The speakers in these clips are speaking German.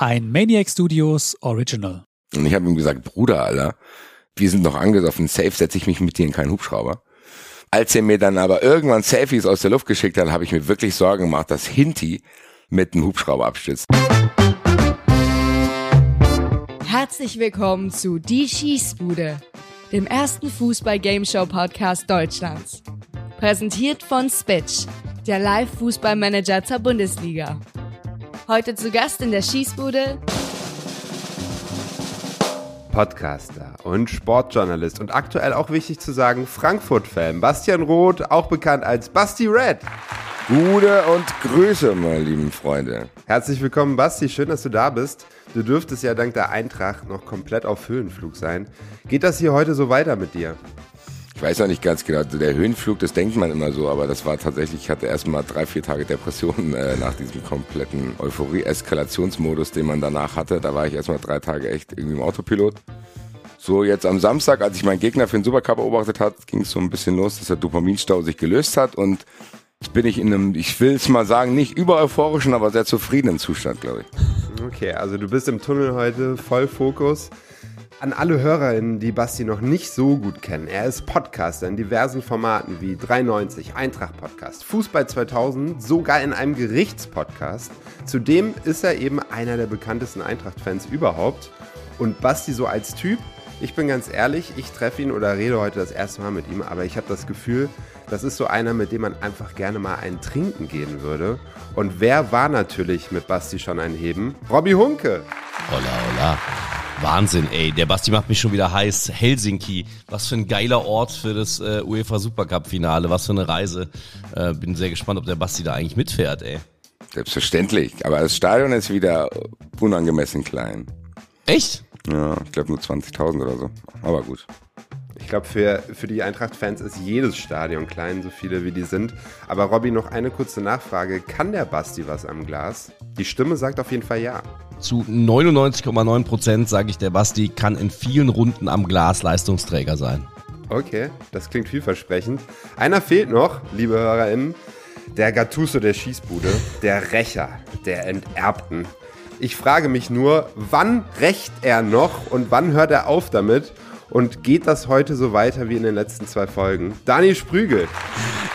Ein Maniac Studios Original. Und ich habe ihm gesagt, Bruder, Alter, wir sind noch angesoffen, safe setze ich mich mit dir in keinen Hubschrauber. Als er mir dann aber irgendwann Selfies aus der Luft geschickt hat, habe ich mir wirklich Sorgen gemacht, dass Hinti mit einem Hubschrauber abstürzt. Herzlich willkommen zu Die Schießbude, dem ersten Fußball-Gameshow-Podcast Deutschlands. Präsentiert von Spitch, der Live-Fußballmanager zur Bundesliga. Heute zu Gast in der Schießbude Podcaster und Sportjournalist und aktuell auch wichtig zu sagen Frankfurt-Fan Bastian Roth, auch bekannt als Basti Red. Gute und Grüße, meine lieben Freunde. Herzlich willkommen, Basti. Schön, dass du da bist. Du dürftest ja dank der Eintracht noch komplett auf Höhenflug sein. Geht das hier heute so weiter mit dir? Ich weiß noch nicht ganz genau, der Höhenflug, das denkt man immer so, aber das war tatsächlich, ich hatte erstmal drei, vier Tage Depressionen äh, nach diesem kompletten Euphorie-Eskalationsmodus, den man danach hatte. Da war ich erstmal drei Tage echt irgendwie im Autopilot. So, jetzt am Samstag, als ich meinen Gegner für den Supercup beobachtet hat, ging es so ein bisschen los, dass der Dopaminstau sich gelöst hat und jetzt bin ich in einem, ich will es mal sagen, nicht über euphorischen, aber sehr zufriedenen Zustand, glaube ich. Okay, also du bist im Tunnel heute voll Fokus. An alle HörerInnen, die Basti noch nicht so gut kennen, er ist Podcaster in diversen Formaten wie 93, Eintracht Podcast, Fußball 2000, sogar in einem Gerichtspodcast. Zudem ist er eben einer der bekanntesten Eintracht-Fans überhaupt. Und Basti so als Typ, ich bin ganz ehrlich, ich treffe ihn oder rede heute das erste Mal mit ihm, aber ich habe das Gefühl, das ist so einer, mit dem man einfach gerne mal ein Trinken gehen würde. Und wer war natürlich mit Basti schon ein Heben? Robby Hunke. Hola, hola. Wahnsinn, ey. Der Basti macht mich schon wieder heiß. Helsinki. Was für ein geiler Ort für das äh, UEFA Supercup-Finale. Was für eine Reise. Äh, bin sehr gespannt, ob der Basti da eigentlich mitfährt, ey. Selbstverständlich. Aber das Stadion ist wieder unangemessen klein. Echt? Ja, ich glaube nur 20.000 oder so. Aber gut. Ich glaube, für, für die Eintracht-Fans ist jedes Stadion klein, so viele wie die sind. Aber Robby, noch eine kurze Nachfrage. Kann der Basti was am Glas? Die Stimme sagt auf jeden Fall ja. Zu 99,9 Prozent sage ich, der Basti kann in vielen Runden am Glas Leistungsträger sein. Okay, das klingt vielversprechend. Einer fehlt noch, liebe HörerInnen. Der Gattuso der Schießbude, der Rächer der Enterbten. Ich frage mich nur, wann rächt er noch und wann hört er auf damit? Und geht das heute so weiter wie in den letzten zwei Folgen? Dani Sprügel.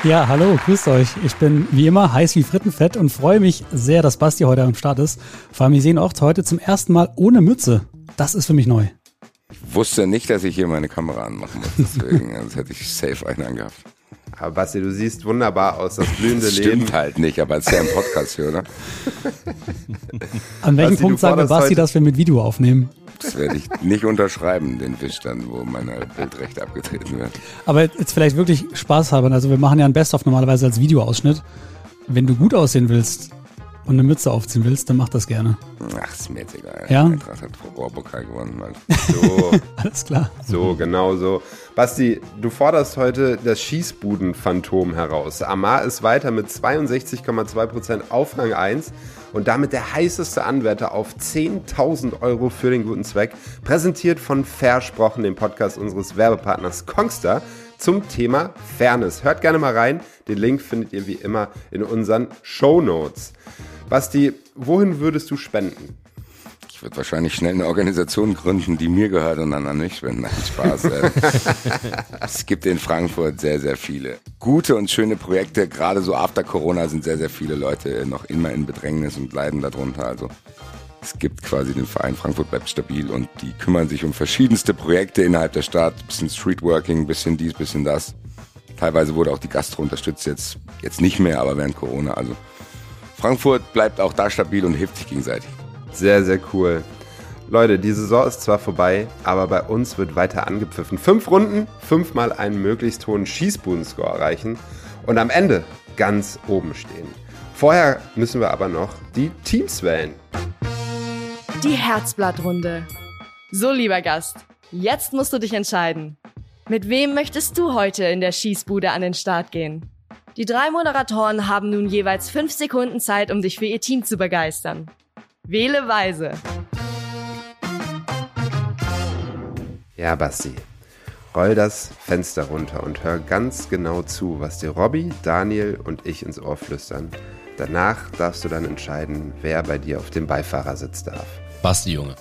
Ja, hallo, grüßt euch. Ich bin wie immer heiß wie Frittenfett und freue mich sehr, dass Basti heute am Start ist. Vor allem, wir sehen auch heute zum ersten Mal ohne Mütze. Das ist für mich neu. Ich wusste nicht, dass ich hier meine Kamera anmachen muss, deswegen sonst hätte ich safe einen angehabt. Aber Basti, du siehst wunderbar aus, das blühende Das Leben. stimmt halt nicht, aber es ist ja ein Podcast hier, oder? An welchem Basti, Punkt sagen wir Basti, dass wir mit Video aufnehmen? Das werde ich nicht unterschreiben, den Wisch dann, wo meine Bildrechte abgetreten werden. Aber jetzt vielleicht wirklich spaßhalber. Also wir machen ja ein Best-of normalerweise als Videoausschnitt. Wenn du gut aussehen willst und eine Mütze aufziehen willst, dann mach das gerne. Ach, ist mir jetzt egal. Ja? Eintracht hat Rohrpokal gewonnen, Mann. So, Alles klar. so, genau so. Basti, du forderst heute das Schießbuden-Phantom heraus. Amar ist weiter mit 62,2% auf Rang 1 und damit der heißeste Anwärter auf 10.000 Euro für den guten Zweck. Präsentiert von Versprochen, dem Podcast unseres Werbepartners Kongster zum Thema Fairness. Hört gerne mal rein. Den Link findet ihr wie immer in unseren Show Notes. Basti, wohin würdest du spenden? Ich würde wahrscheinlich schnell eine Organisation gründen, die mir gehört und dann an mich spenden. Nein, Spaß. es gibt in Frankfurt sehr, sehr viele gute und schöne Projekte. Gerade so after Corona sind sehr, sehr viele Leute noch immer in Bedrängnis und leiden darunter. Also es gibt quasi den Verein Frankfurt bleibt stabil und die kümmern sich um verschiedenste Projekte innerhalb der Stadt. Bisschen Streetworking, bisschen dies, bisschen das. Teilweise wurde auch die Gastro unterstützt, jetzt, jetzt nicht mehr, aber während Corona. Also Frankfurt bleibt auch da stabil und hilft sich gegenseitig. Sehr, sehr cool. Leute, die Saison ist zwar vorbei, aber bei uns wird weiter angepfiffen. Fünf Runden, fünfmal einen möglichst hohen Schießbuden-Score erreichen und am Ende ganz oben stehen. Vorher müssen wir aber noch die Teams wählen. die Herzblattrunde. So, lieber Gast, jetzt musst du dich entscheiden. Mit wem möchtest du heute in der Schießbude an den Start gehen? Die drei Moderatoren haben nun jeweils fünf Sekunden Zeit, um dich für ihr Team zu begeistern. Wähle weise. Ja, Basti, roll das Fenster runter und hör ganz genau zu, was dir Robby, Daniel und ich ins Ohr flüstern. Danach darfst du dann entscheiden, wer bei dir auf dem Beifahrersitz darf. Basti, Junge.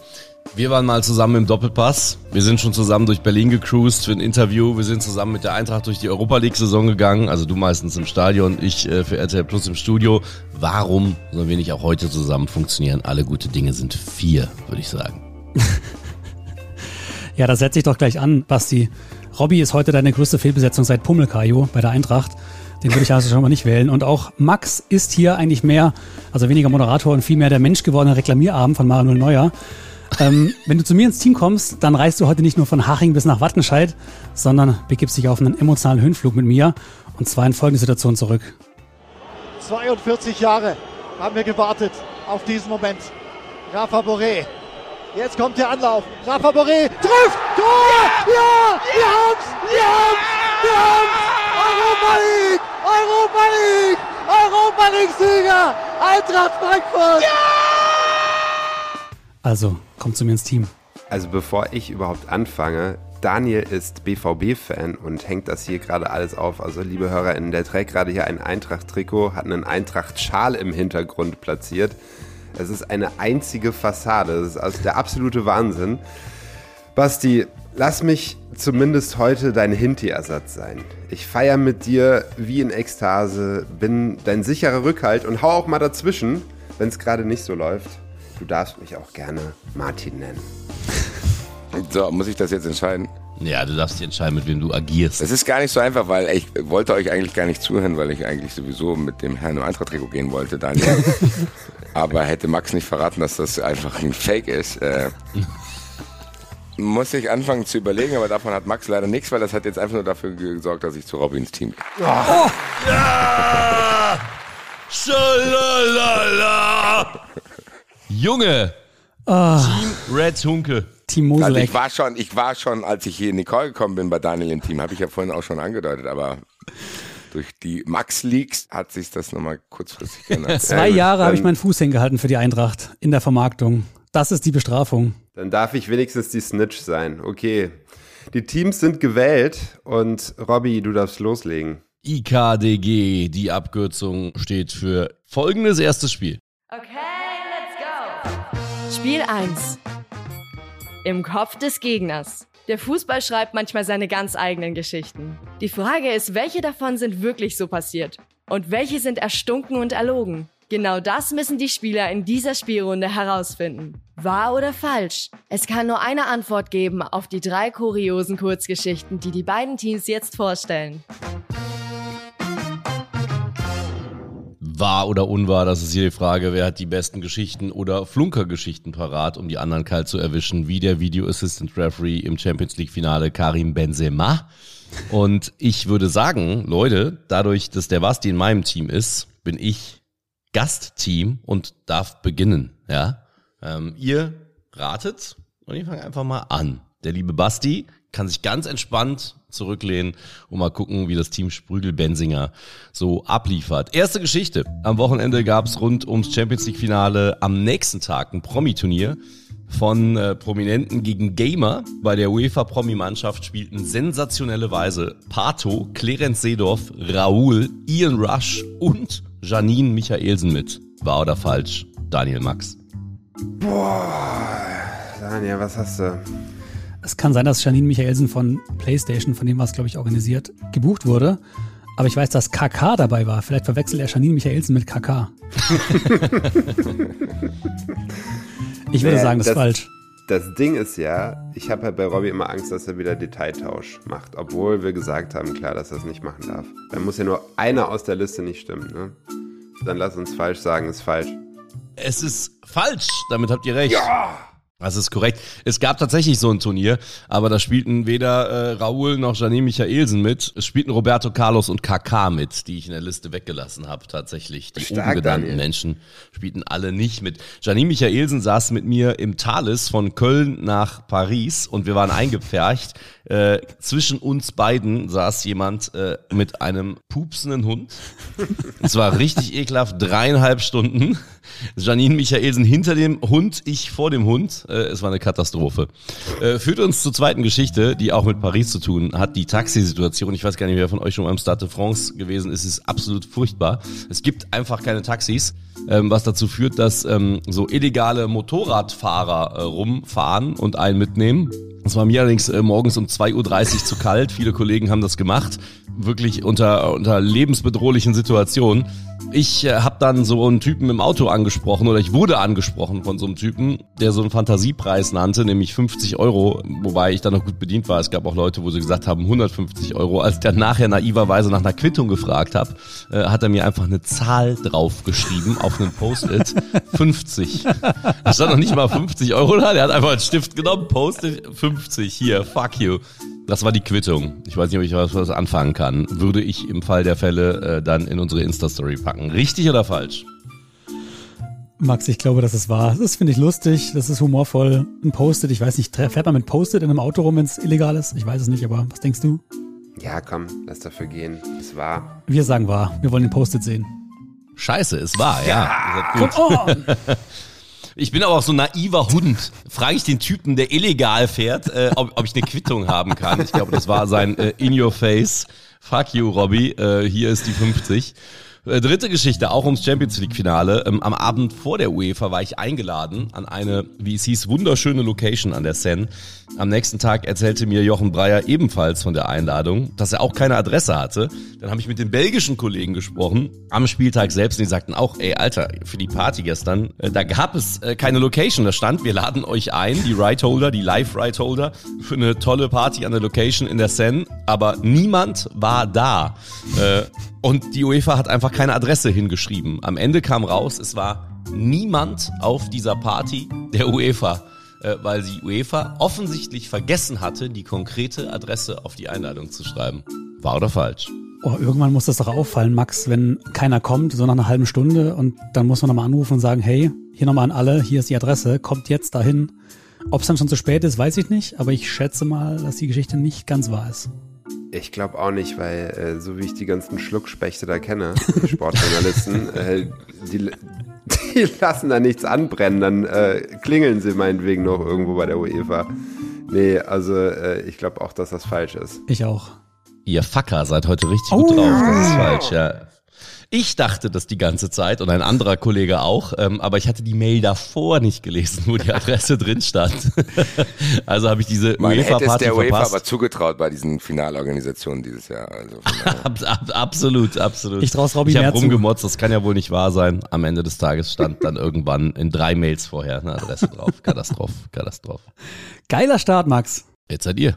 Wir waren mal zusammen im Doppelpass. Wir sind schon zusammen durch Berlin gecruised für ein Interview. Wir sind zusammen mit der Eintracht durch die Europa League-Saison gegangen. Also du meistens im Stadion, ich äh, für RTL Plus im Studio. Warum sollen wir nicht auch heute zusammen funktionieren? Alle gute Dinge sind vier, würde ich sagen. ja, da setze ich doch gleich an, Basti. Robby ist heute deine größte Fehlbesetzung seit Pummelkajo bei der Eintracht. Den würde ich also schon mal nicht wählen. Und auch Max ist hier eigentlich mehr, also weniger Moderator und viel mehr der Mensch gewordene Reklamierabend von Manuel Neuer. Ähm, wenn du zu mir ins Team kommst, dann reist du heute nicht nur von Haching bis nach Wattenscheid, sondern begibst dich auf einen emotionalen Höhenflug mit mir. Und zwar in folgende Situation zurück. 42 Jahre haben wir gewartet auf diesen Moment. Rafa Boré. Jetzt kommt der Anlauf. Rafa Boré trifft! Tor! Ja! Wir haben's! Wir haben's! Wir haben's! Europa League! Europa League! Europa League-Sieger! Eintracht Frankfurt! Ja! Also, komm zu mir ins Team. Also bevor ich überhaupt anfange, Daniel ist BVB-Fan und hängt das hier gerade alles auf. Also liebe HörerInnen, der trägt gerade hier ein Eintracht-Trikot, hat einen Eintracht-Schal im Hintergrund platziert. Es ist eine einzige Fassade. Das ist also der absolute Wahnsinn. Basti, lass mich zumindest heute dein Hinti-Ersatz sein. Ich feiere mit dir wie in Ekstase, bin dein sicherer Rückhalt und hau auch mal dazwischen, wenn es gerade nicht so läuft. Du darfst mich auch gerne Martin nennen. So, muss ich das jetzt entscheiden? Ja, du darfst dich entscheiden, mit wem du agierst. Es ist gar nicht so einfach, weil ich wollte euch eigentlich gar nicht zuhören, weil ich eigentlich sowieso mit dem Herrn im Eintracht-Trikot gehen wollte, Daniel. Aber hätte Max nicht verraten, dass das einfach ein Fake ist, äh, muss ich anfangen zu überlegen, aber davon hat Max leider nichts, weil das hat jetzt einfach nur dafür gesorgt, dass ich zu Robins Team gehe. Oh. Ja! Schalalala! Junge! Oh. Team Red Hunke. Team Moseleck. Also ich war schon, ich war schon, als ich hier in die Call gekommen bin bei Daniel im Team, habe ich ja vorhin auch schon angedeutet, aber durch die Max Leaks hat sich das nochmal kurzfristig geändert. Zwei Jahre habe ich meinen Fuß hingehalten für die Eintracht in der Vermarktung. Das ist die Bestrafung. Dann darf ich wenigstens die Snitch sein. Okay. Die Teams sind gewählt und Robby, du darfst loslegen. IKDG, die Abkürzung steht für folgendes erstes Spiel. Okay. Spiel 1. Im Kopf des Gegners. Der Fußball schreibt manchmal seine ganz eigenen Geschichten. Die Frage ist, welche davon sind wirklich so passiert? Und welche sind erstunken und erlogen? Genau das müssen die Spieler in dieser Spielrunde herausfinden. Wahr oder falsch? Es kann nur eine Antwort geben auf die drei kuriosen Kurzgeschichten, die die beiden Teams jetzt vorstellen. Wahr oder unwahr, das ist hier die Frage, wer hat die besten Geschichten oder Flunkergeschichten parat, um die anderen kalt zu erwischen, wie der Video Assistant Referee im Champions League Finale Karim Benzema. Und ich würde sagen, Leute, dadurch, dass der Basti in meinem Team ist, bin ich Gastteam und darf beginnen. Ja, ähm, ihr ratet und ich fange einfach mal an. Der liebe Basti kann sich ganz entspannt zurücklehnen und mal gucken, wie das Team Sprügel-Bensinger so abliefert. Erste Geschichte. Am Wochenende gab es rund ums Champions League-Finale am nächsten Tag ein Promi-Turnier von äh, Prominenten gegen Gamer. Bei der UEFA-Promi-Mannschaft spielten sensationelle Weise Pato, Clarence Seedorf, Raoul, Ian Rush und Janine Michaelsen mit. Wahr oder falsch? Daniel Max. Boah, Daniel, was hast du? Es kann sein, dass Janine Michaelsen von PlayStation, von dem was glaube ich organisiert, gebucht wurde. Aber ich weiß, dass KK dabei war. Vielleicht verwechselt er Janine Michaelsen mit KK. ich würde Naja, sagen, das ist das- falsch. Das Ding ist ja, ich habe halt bei Robbie immer Angst, dass er wieder Detailtausch macht, obwohl wir gesagt haben, klar, dass er das nicht machen darf. Dann muss ja nur einer aus der Liste nicht stimmen, ne? Dann lass uns falsch sagen, ist falsch. Es ist falsch, damit habt ihr recht. Ja. Das ist korrekt. Es gab tatsächlich so ein Turnier, aber da spielten weder äh, Raoul noch Janine Michaelsen mit. Es spielten Roberto Carlos und KK mit, die ich in der Liste weggelassen habe tatsächlich. Die Stark, oben genannten Daniel. Menschen spielten alle nicht mit. Janine Michaelsen saß mit mir im Thales von Köln nach Paris und wir waren eingepfercht. Äh, zwischen uns beiden saß jemand äh, mit einem pupsenden Hund. Es war richtig ekelhaft, dreieinhalb Stunden. Janine Michaelsen hinter dem Hund, ich vor dem Hund. Äh, es war eine Katastrophe. Äh, führt uns zur zweiten Geschichte, die auch mit Paris zu tun hat. Die Taxisituation. Ich weiß gar nicht, wer von euch schon mal im Stade de France gewesen ist. Es ist absolut furchtbar. Es gibt einfach keine Taxis, ähm, was dazu führt, dass ähm, so illegale Motorradfahrer äh, rumfahren und einen mitnehmen. Es war mir allerdings äh, morgens um 2.30 Uhr zu kalt. Viele Kollegen haben das gemacht. Wirklich unter, unter lebensbedrohlichen Situationen. Ich äh, habe dann so einen Typen im Auto angesprochen oder ich wurde angesprochen von so einem Typen, der so einen Fantasiepreis nannte, nämlich 50 Euro, wobei ich dann noch gut bedient war. Es gab auch Leute, wo sie gesagt haben 150 Euro. Als ich dann nachher naiverweise nach einer Quittung gefragt habe, äh, hat er mir einfach eine Zahl draufgeschrieben auf einen Post-it. 50. Da stand noch nicht mal 50 Euro da, der hat einfach einen Stift genommen, Post-it 50, hier, fuck you. Das war die Quittung. Ich weiß nicht, ob ich was, was anfangen kann. Würde ich im Fall der Fälle äh, dann in unsere Insta-Story packen. Richtig oder falsch? Max, ich glaube, dass es wahr. Das finde ich lustig, das ist humorvoll. Ein Post-it, ich weiß nicht, fährt man mit Post-it in einem Auto rum, wenn es illegal ist? Ich weiß es nicht, aber was denkst du? Ja, komm, lass dafür gehen. Es war. Wir sagen wahr. Wir wollen den Post-it sehen. Scheiße, es war, ja. ja. Come on! Ich bin aber auch so ein naiver Hund. Frage ich den Typen, der illegal fährt, äh, ob, ob ich eine Quittung haben kann. Ich glaube, das war sein äh, In Your Face. Fuck you, Robbie. Äh, hier ist die 50. Äh, dritte Geschichte, auch ums Champions League Finale. Ähm, am Abend vor der UEFA war ich eingeladen an eine, wie es hieß, wunderschöne Location an der Seine. Am nächsten Tag erzählte mir Jochen Breyer ebenfalls von der Einladung, dass er auch keine Adresse hatte. Dann habe ich mit den belgischen Kollegen gesprochen am Spieltag selbst und die sagten auch, ey Alter, für die Party gestern, äh, da gab es äh, keine Location. Da stand, wir laden euch ein, die Right Holder, die Live Right Holder, für eine tolle Party an der Location in der Seine, aber niemand war da. Äh, und die UEFA hat einfach keine Adresse hingeschrieben. Am Ende kam raus, es war niemand auf dieser Party der UEFA, äh, weil die UEFA offensichtlich vergessen hatte, die konkrete Adresse auf die Einladung zu schreiben. War oder falsch? Oh, irgendwann muss das doch auffallen, Max, wenn keiner kommt, so nach einer halben Stunde und dann muss man nochmal anrufen und sagen, hey, hier nochmal an alle, hier ist die Adresse, kommt jetzt dahin. Ob es dann schon zu spät ist, weiß ich nicht, aber ich schätze mal, dass die Geschichte nicht ganz wahr ist. Ich glaube auch nicht, weil äh, so wie ich die ganzen Schluckspechte da kenne, die Sportjournalisten, äh, die, die lassen da nichts anbrennen, dann äh, klingeln sie meinetwegen noch irgendwo bei der UEFA. Nee, also äh, ich glaube auch, dass das falsch ist. Ich auch. Ihr Facker seid heute richtig oh. gut drauf. Das ist falsch, ja. Ich dachte das die ganze Zeit und ein anderer Kollege auch, ähm, aber ich hatte die Mail davor nicht gelesen, wo die Adresse drin stand. also habe ich diese UEFA-Party der UEFA aber zugetraut bei diesen Finalorganisationen dieses Jahr. Also ab, ab, absolut, absolut. Ich traue Robby Ich habe rumgemotzt, das kann ja wohl nicht wahr sein. Am Ende des Tages stand dann irgendwann in drei Mails vorher eine Adresse drauf. Katastrophe, Katastrophe. Geiler Start, Max. Jetzt seid ihr.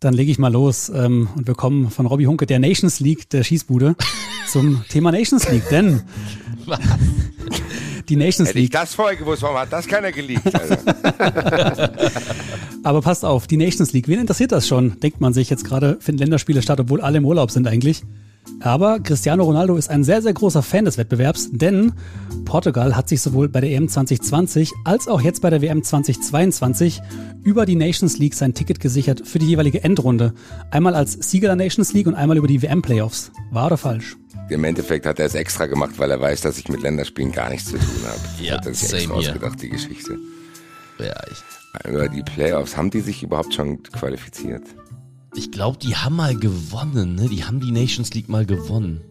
Dann lege ich mal los ähm, und wir kommen von Robbie Hunke, der Nations League der Schießbude, zum Thema Nations League. Denn Was? die Nations Hätte League. ich das vorher gewusst, warum hat das keiner geleakt? Aber passt auf, die Nations League, wen interessiert das schon? Denkt man sich jetzt gerade, finden Länderspiele statt, obwohl alle im Urlaub sind eigentlich. Aber Cristiano Ronaldo ist ein sehr, sehr großer Fan des Wettbewerbs, denn Portugal hat sich sowohl bei der EM 2020 als auch jetzt bei der WM 2022 über die Nations League sein Ticket gesichert für die jeweilige Endrunde. Einmal als Sieger der Nations League und einmal über die WM-Playoffs. War oder falsch? Im Endeffekt hat er es extra gemacht, weil er weiß, dass ich mit Länderspielen gar nichts zu tun habe. Ja, hat er sich extra ausgedacht, die Geschichte. Ja, ich. Über die Playoffs, haben die sich überhaupt schon qualifiziert? Ich glaube, die haben mal gewonnen, ne? Die haben die Nations League mal gewonnen.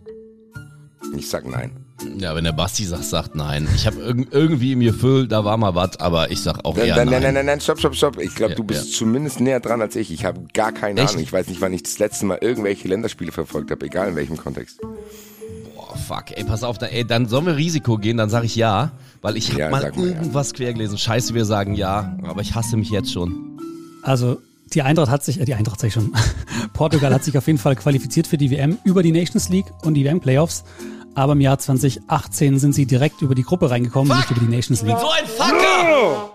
Ich sag nein. Ja, wenn der Basti sagt, sagt nein. Ich habe irg irgendwie im Gefühl, da war mal was, aber ich sag auch eher nein. Nein, nein, nein, nein, stopp, stopp, stopp. Ich glaube, ja, du bist ja. zumindest näher dran als ich. Ich habe gar keine Echt? Ahnung. Ich weiß nicht, wann ich das letzte Mal irgendwelche Länderspiele verfolgt habe, egal in welchem Kontext. Boah, fuck, ey, pass auf, da, ey, dann sollen wir Risiko gehen, dann sage ich ja, weil ich habe ja, mal irgendwas ja. quer gelesen. Scheiße, wir sagen ja, aber ich hasse mich jetzt schon. Also die Eintracht hat sich, äh, die Eintracht sag ich schon, Portugal hat sich auf jeden Fall qualifiziert für die WM über die Nations League und die WM-Playoffs. Aber im Jahr 2018 sind sie direkt über die Gruppe reingekommen, Fuck. nicht über die Nations League. So ein Fucker!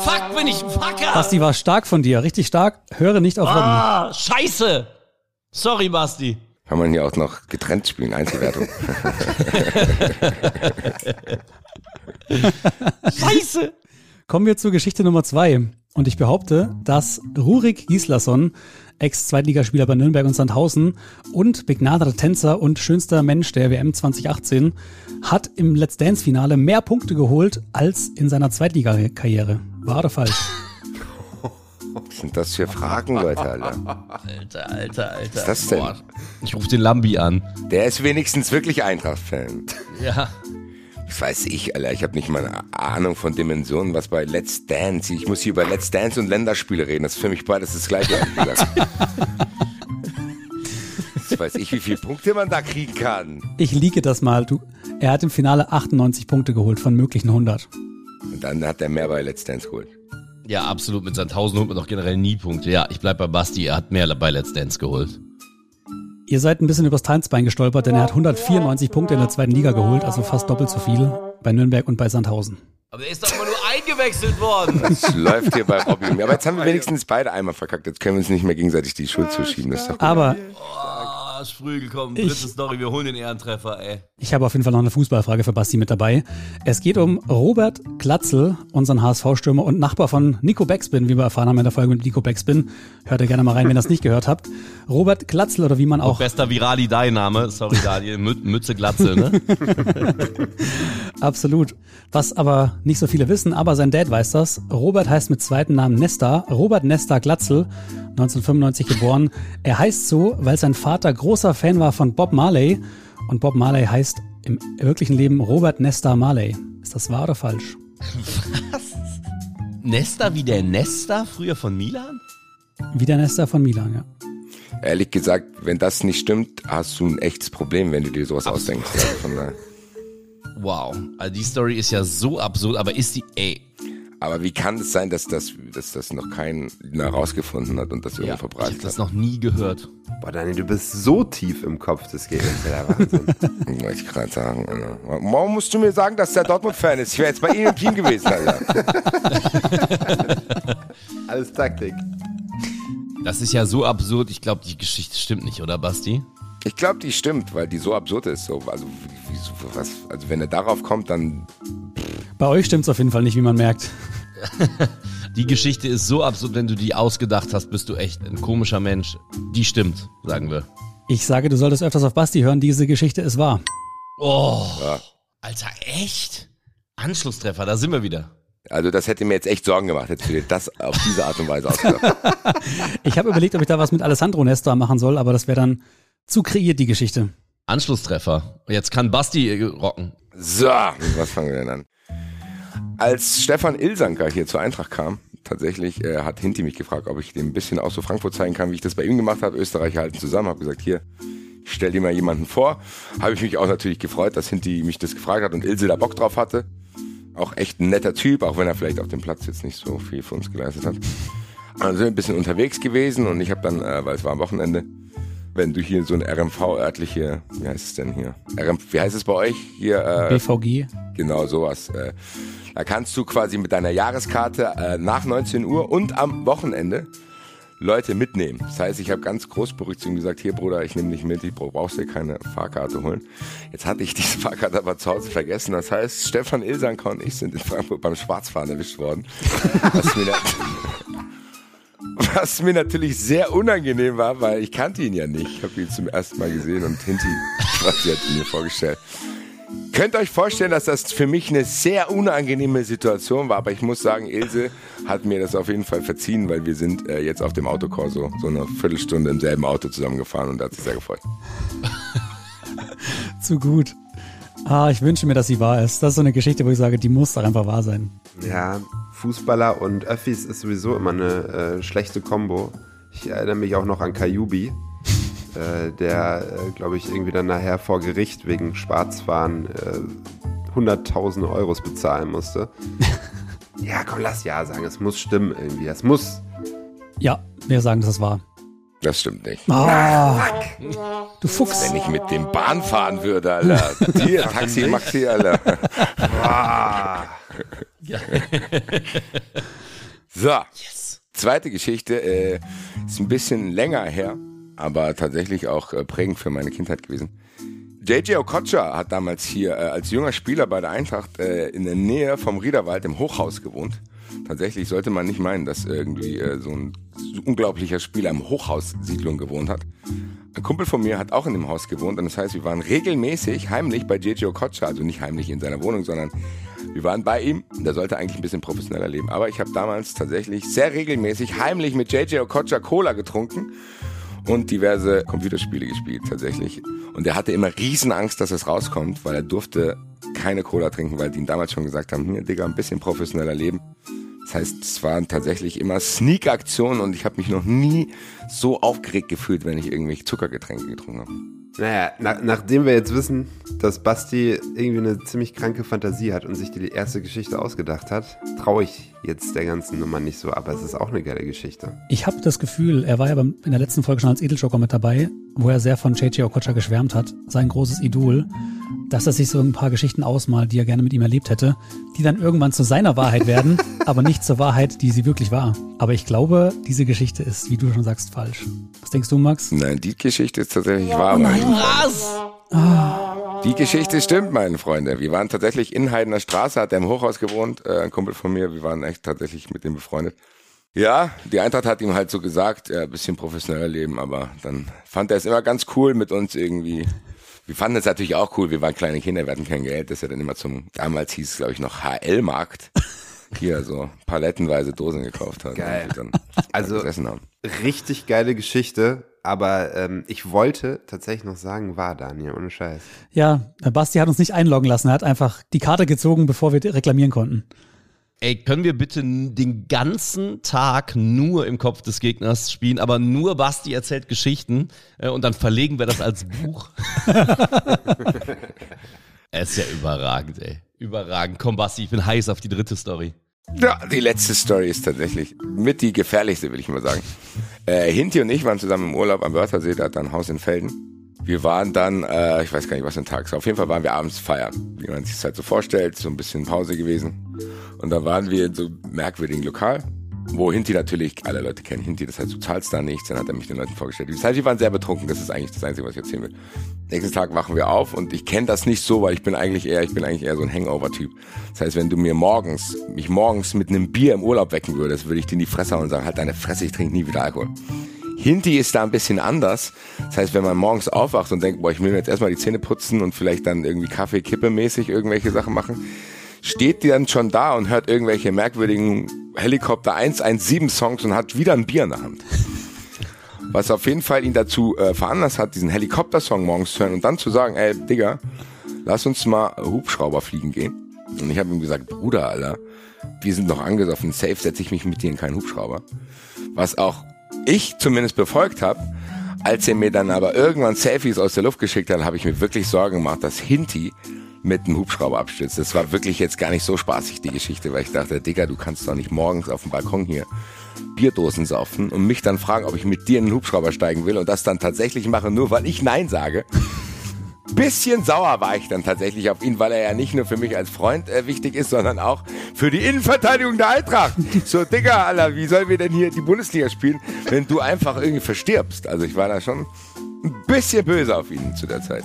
Fuck, bin ich ein Fucker! Basti war stark von dir, richtig stark. Höre nicht auf Robben. Ah, scheiße! Sorry, Basti. Kann man hier auch noch getrennt spielen, Einzelwertung. scheiße! Kommen wir zur Geschichte Nummer zwei. Und ich behaupte, dass Rurik Gislason, Ex-Zweitligaspieler bei Nürnberg und Sandhausen und begnadeter Tänzer und schönster Mensch der WM 2018, hat im Let's Dance-Finale mehr Punkte geholt als in seiner Zweitligakarriere. Wahr oder falsch? Was sind das für Fragen, Leute, Alter? Alter, Alter, Alter. Was ist das denn? Boah. Ich rufe den Lambi an. Der ist wenigstens wirklich Eintracht-Fan. Ja. Weiß ich, Alter. Ich habe nicht mal eine Ahnung von Dimensionen, was bei Let's Dance. Ich muss hier über Let's Dance und Länderspiele reden. Das ist für mich beides das gleiche. Das weiß ich, wie viele Punkte man da kriegen kann. Ich liege das mal. Du, er hat im Finale 98 Punkte geholt von möglichen 100. Und dann hat er mehr bei Let's Dance geholt. Ja, absolut. Mit seinen 1000 holt man doch generell nie Punkte. Ja, ich bleib bei Basti. Er hat mehr bei Let's Dance geholt. Ihr seid ein bisschen übers Tanzbein gestolpert, denn er hat 194 Punkte in der zweiten Liga geholt, also fast doppelt so viel bei Nürnberg und bei Sandhausen. Aber er ist doch immer nur eingewechselt worden. Das läuft hier bei Robby. Aber jetzt haben wir wenigstens beide einmal verkackt. Jetzt können wir uns nicht mehr gegenseitig die Schuld zuschieben. Das ist doch gut. Aber Oh, Sprügel, komm, Ich- dritte Story. Wir holen den Ehrentreffer, ey. ich habe auf jeden Fall noch eine Fußballfrage für Basti mit dabei. Es geht um Robert Glatzel, unseren HSV-Stürmer und Nachbar von Nico Beckspin, wie wir erfahren haben in der Folge mit Nico Beckspin. Hört ihr gerne mal rein, wenn ihr das nicht gehört habt. Robert Glatzel oder wie man auch Bester Virali dein Name. Sorry, Daniel. Mü Mütze Glatze, ne? Absolut. Was aber nicht so viele wissen, aber sein Dad weiß das. Robert heißt mit zweiten Namen Nesta. Robert Nesta Glatzel, 1995 geboren. Er heißt so, weil sein Vater großer Fan war von Bob Marley. Und Bob Marley heißt im wirklichen Leben Robert Nesta Marley. Ist das wahr oder falsch? Nesta wie der Nesta, früher von Milan? Wie der Nesta von Milan, ja. Ehrlich gesagt, wenn das nicht stimmt, hast du ein echtes Problem, wenn du dir sowas ausdenkst. Also. Wow. Also die Story ist ja so absurd, aber ist die, ey. Aber wie kann es sein, dass das, dass das noch keiner herausgefunden hat und das irgendwo Ja, ich verbreitet hab das hat? noch nie gehört. Boah, Daniel, du bist so tief im Kopf des Gegners. Der Wahnsinn. Wollte ich gerade sagen. Alter. Warum musst du mir sagen, dass der Dortmund-Fan ist? Ich wäre jetzt bei ihm im Team gewesen, Alter. Alles Taktik. Das ist ja so absurd. Ich glaube, die Geschichte stimmt nicht, oder Basti? Ich glaube, die stimmt, weil die so absurd ist. So, also, wie, so, was, also wenn er darauf kommt, dann Bei euch stimmt's auf jeden Fall nicht, wie man merkt. Die Geschichte ist so absurd, wenn du die ausgedacht hast, bist du echt ein komischer Mensch. Die stimmt, sagen wir. Ich sage, du solltest öfters auf Basti hören. Diese Geschichte ist wahr. Oh, Ja. Alter, echt? Anschlusstreffer, da sind wir wieder. Also das hätte mir jetzt echt Sorgen gemacht, hättest du dir das auf diese Art und Weise ausgedacht. Ich habe überlegt, ob ich da was mit Alessandro Nesta machen soll, aber das wäre dann zu kreiert, die Geschichte. Anschlusstreffer. Jetzt kann Basti äh, rocken. So, was fangen wir denn an? Als Stefan Ilsanker hier zur Eintracht kam, tatsächlich äh, hat Hinti mich gefragt, ob ich dem ein bisschen auch so Frankfurt zeigen kann, wie ich das bei ihm gemacht habe. Österreicher halten zusammen, habe gesagt, hier, stell dir mal jemanden vor. Habe ich mich auch natürlich gefreut, dass Hinti mich das gefragt hat und Ilse da Bock drauf hatte. Auch echt ein netter Typ, auch wenn er vielleicht auf dem Platz jetzt nicht so viel für uns geleistet hat. Wir ein bisschen unterwegs gewesen und ich habe dann, äh, weil es war am Wochenende, wenn du hier so eine RMV-örtliche, wie heißt es denn hier? RM, wie heißt es bei euch? Hier, äh, BVG. Genau, sowas. Äh, Da kannst du quasi mit deiner Jahreskarte äh, nach 19 Uhr und am Wochenende Leute mitnehmen. Das heißt, ich habe ganz großberuhigt zu ihm gesagt, hier Bruder, ich nehme dich mit, ich brauch- brauchst dir keine Fahrkarte holen. Jetzt hatte ich diese Fahrkarte aber zu Hause vergessen. Das heißt, Stefan Ilsanker und ich sind in Frankfurt beim Schwarzfahren erwischt worden. Was mir, was natürlich sehr unangenehm war, weil ich kannte ihn ja nicht. Ich habe ihn zum ersten Mal gesehen und Hinti quasi hat ihn mir vorgestellt. Könnt euch vorstellen, dass das für mich eine sehr unangenehme Situation war, aber ich muss sagen, Ilse hat mir das auf jeden Fall verziehen, weil wir sind äh, jetzt auf dem Autokorso so eine Viertelstunde im selben Auto zusammengefahren und da hat sich sehr gefreut. Zu gut. Ah, ich wünsche mir, dass sie wahr ist. Das ist so eine Geschichte, wo ich sage, die muss doch einfach wahr sein. Ja, Fußballer und Öffis ist sowieso immer eine äh, schlechte Kombo. Ich erinnere mich auch noch an Kajubi, äh, der, äh, glaube ich, irgendwie dann nachher vor Gericht wegen Schwarzfahren äh, 100.000 Euros bezahlen musste. ja, komm, lass ja sagen, es muss stimmen irgendwie. Es muss. Ja, wir sagen, das ist wahr. Das stimmt nicht. Ah, du Fuchs. Wenn ich mit dem Bahn fahren würde, Alter. Hier, Taxi, Maxi, Alter. So, zweite Geschichte äh, ist ein bisschen länger her, aber tatsächlich auch äh, prägend für meine Kindheit gewesen. JJ Okocha hat damals hier äh, als junger Spieler bei der Eintracht äh, in der Nähe vom Riederwald im Hochhaus gewohnt. Tatsächlich sollte man nicht meinen, dass irgendwie äh, so ein unglaublicher Spieler im Hochhaussiedlung gewohnt hat. Ein Kumpel von mir hat auch in dem Haus gewohnt und das heißt, wir waren regelmäßig heimlich bei JJ Okocha, also nicht heimlich in seiner Wohnung, sondern wir waren bei ihm. Der sollte eigentlich ein bisschen professioneller leben. Aber ich habe damals tatsächlich sehr regelmäßig heimlich mit JJ Okocha Cola getrunken und diverse Computerspiele gespielt tatsächlich. Und er hatte immer Riesenangst, dass es rauskommt, weil er durfte keine Cola trinken, weil die ihm damals schon gesagt haben, hier Digga, ein bisschen professioneller leben. Das heißt, es waren tatsächlich immer Sneak-Aktionen und ich habe mich noch nie so aufgeregt gefühlt, wenn ich irgendwelche Zuckergetränke getrunken habe. Naja, na, nachdem wir jetzt wissen, dass Basti irgendwie eine ziemlich kranke Fantasie hat und sich die erste Geschichte ausgedacht hat, traue ich jetzt der ganzen Nummer nicht so, aber es ist auch eine geile Geschichte. Ich habe das Gefühl, er war ja in der letzten Folge schon als Edeljoker mit dabei, wo er sehr von JJ Okocha geschwärmt hat, sein großes Idol, dass er sich so ein paar Geschichten ausmalt, die er gerne mit ihm erlebt hätte, die dann irgendwann zu seiner Wahrheit werden, aber nicht zur Wahrheit, die sie wirklich war. Aber ich glaube, diese Geschichte ist, wie du schon sagst, falsch. Was denkst du, Max? Nein, die Geschichte ist tatsächlich wahr. Nein, was? Die Geschichte stimmt, meine Freunde. Wir waren tatsächlich in Heidener Straße, hat er im Hochhaus gewohnt, äh, ein Kumpel von mir, wir waren echt tatsächlich mit dem befreundet. Ja, die Eintracht hat ihm halt so gesagt, ja, bisschen professioneller leben, aber dann fand er es immer ganz cool mit uns irgendwie. Wir fanden es natürlich auch cool, wir waren kleine Kinder, wir hatten kein Geld, dass er dann immer zum, damals hieß es glaube ich noch HL-Markt, hier so palettenweise Dosen gekauft hat. Geil. Und dann Also gesessen haben. richtig geile Geschichte, aber ähm, ich wollte tatsächlich noch sagen, war Daniel, ohne Scheiß. Ja, Basti hat uns nicht einloggen lassen. Er hat einfach die Karte gezogen, bevor wir reklamieren konnten. Ey, können wir bitte den ganzen Tag nur im Kopf des Gegners spielen, aber nur Basti erzählt Geschichten äh, und dann verlegen wir das als Buch? er ist ja überragend, ey. Überragend. Komm, Basti, ich bin heiß auf die dritte Story. Ja, die letzte Story ist tatsächlich mit die gefährlichste, will ich mal sagen. Äh, Hinti und ich waren zusammen im Urlaub am Wörthersee, da hat ein Haus in Felden. Wir waren dann, äh, ich weiß gar nicht, was für ein Tag es war. Auf jeden Fall waren wir abends feiern, wie man sich das halt so vorstellt, so ein bisschen Pause gewesen. Und da waren wir in so einem merkwürdigen Lokal, wo Hinti natürlich, alle Leute kennen Hinti, das heißt, du zahlst da nichts, dann hat er mich den Leuten vorgestellt. Das heißt, wir waren sehr betrunken, das ist eigentlich das Einzige, was ich erzählen will. Nächsten Tag wachen wir auf und ich kenne das nicht so, weil ich bin eigentlich eher, ich bin eigentlich eher so ein Hangover-Typ. Das heißt, wenn du mir morgens, mich morgens mit einem Bier im Urlaub wecken würdest, würde ich dir in die Fresse hauen und sagen, halt deine Fresse, ich trinke nie wieder Alkohol. Hinti ist da ein bisschen anders. Das heißt, wenn man morgens aufwacht und denkt, boah, ich will mir jetzt erstmal die Zähne putzen und vielleicht dann irgendwie Kaffee, Kippe mäßig irgendwelche Sachen machen, steht die dann schon da und hört irgendwelche merkwürdigen Helikopter 117 Songs und hat wieder ein Bier in der Hand. Was auf jeden Fall ihn dazu äh, veranlasst hat, diesen Helikopter-Song morgens zu hören und dann zu sagen, ey, Digga, lass uns mal Hubschrauber fliegen gehen. Und ich habe ihm gesagt, Bruder, Alter, wir sind noch angesoffen, safe setze ich mich mit dir in keinen Hubschrauber. Was auch ich zumindest befolgt habe. Als er mir dann aber irgendwann Selfies aus der Luft geschickt hat, habe ich mir wirklich Sorgen gemacht, dass Hinti mit einem Hubschrauber abstürzt. Das war wirklich jetzt gar nicht so spaßig, die Geschichte, weil ich dachte, Digga, du kannst doch nicht morgens auf dem Balkon hier Bierdosen saufen und mich dann fragen, ob ich mit dir in den Hubschrauber steigen will und das dann tatsächlich mache, nur weil ich Nein sage. Bisschen sauer war ich dann tatsächlich auf ihn, weil er ja nicht nur für mich als Freund äh, wichtig ist, sondern auch für die Innenverteidigung der Eintracht. So, Digga, Alter, wie sollen wir denn hier die Bundesliga spielen, wenn du einfach irgendwie verstirbst? Also ich war da schon ein bisschen böse auf ihn zu der Zeit.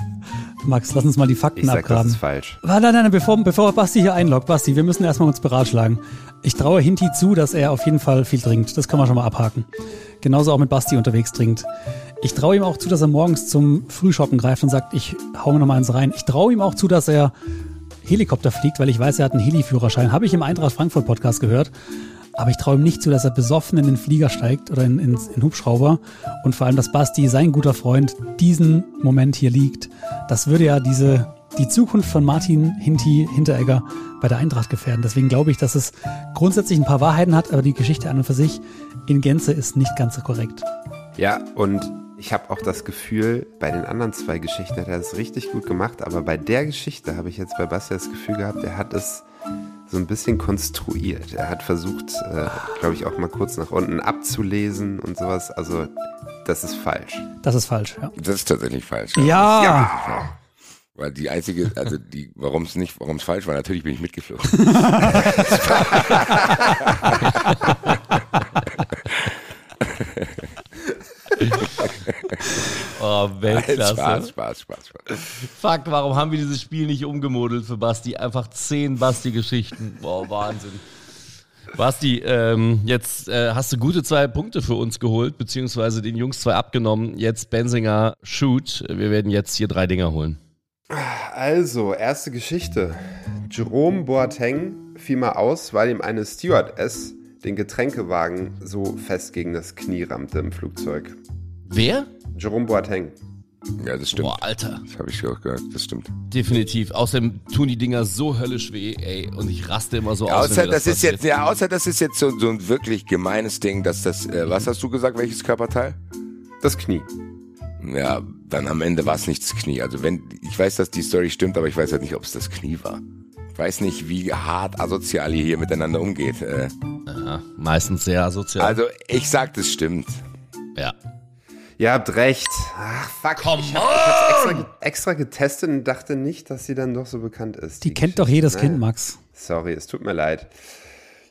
Max, lass uns mal die Fakten Ich sag, das abgraben. ist falsch. Warte, nein, nein, bevor, bevor Basti hier einloggt, Basti, wir müssen erstmal uns beratschlagen. Ich traue Hinti zu, dass er auf jeden Fall viel trinkt. Das kann man schon mal abhaken. Genauso auch mit Basti unterwegs trinkt. Ich traue ihm auch zu, dass er morgens zum Frühshoppen greift und sagt, ich hau mir noch mal eins rein. Ich traue ihm auch zu, dass er Helikopter fliegt, weil ich weiß, er hat einen Heli-Führerschein. Habe ich im Eintracht Frankfurt Podcast gehört. Aber ich traue ihm nicht zu, dass er besoffen in den Flieger steigt oder in, in, in Hubschrauber. Und vor allem, dass Basti, sein guter Freund, diesen Moment hier liegt. Das würde ja diese, die Zukunft von Martin Hinti Hinteregger bei der Eintracht gefährden. Deswegen glaube ich, dass es grundsätzlich ein paar Wahrheiten hat, aber die Geschichte an und für sich in Gänze ist nicht ganz so korrekt. Ja, und ich habe auch das Gefühl, bei den anderen zwei Geschichten hat er es richtig gut gemacht, aber bei der Geschichte habe ich jetzt bei Basti das Gefühl gehabt, er hat es so ein bisschen konstruiert. Er hat versucht, äh, glaube ich, auch mal kurz nach unten abzulesen und sowas. Also, das ist falsch. Das ist falsch, ja. Das ist tatsächlich falsch. Ja, Weil die einzige, also die, warum es nicht, warum es falsch war, natürlich bin ich mitgeflogen. Oh, Weltklasse. Spaß, Spaß, Spaß, Spaß. Fuck, warum haben wir dieses Spiel nicht umgemodelt für Basti? Einfach zehn Basti-Geschichten. Boah, Wahnsinn. Basti, ähm, jetzt äh, hast du gute zwei Punkte für uns geholt, beziehungsweise den Jungs zwei abgenommen. Jetzt Benzinger, shoot. Wir werden jetzt hier drei Dinger holen. Also, erste Geschichte. Jerome Boateng fiel mal aus, weil ihm eine Stewardess den Getränkewagen so fest gegen das Knie rammte im Flugzeug. Wer? Jerome Boateng. Ja, das stimmt. Boah, Alter. Das habe ich auch gehört, das stimmt. Definitiv. Außerdem tun die Dinger so höllisch weh, ey. Und ich raste immer so Ja, aus. außer mir das, ist jetzt, ja, außer das ist jetzt so, so ein wirklich gemeines Ding, dass das, äh, was hast du gesagt, welches Körperteil? Das Knie. Ja, dann am Ende war es nicht das Knie. Also wenn, ich weiß, dass die Story stimmt, aber ich weiß halt nicht, ob es das Knie war. Ich weiß nicht, wie hart asozial ihr hier miteinander umgeht. Äh, Ja, meistens sehr asozial. also ich sag, das stimmt. ja. Ihr habt recht. Ach, fuck. Come ich hab, ich hab's extra, extra getestet und dachte nicht, dass sie dann doch so bekannt ist. Die kennt doch Geschichte. jedes Naja. Kind, Max. Sorry, es tut mir leid.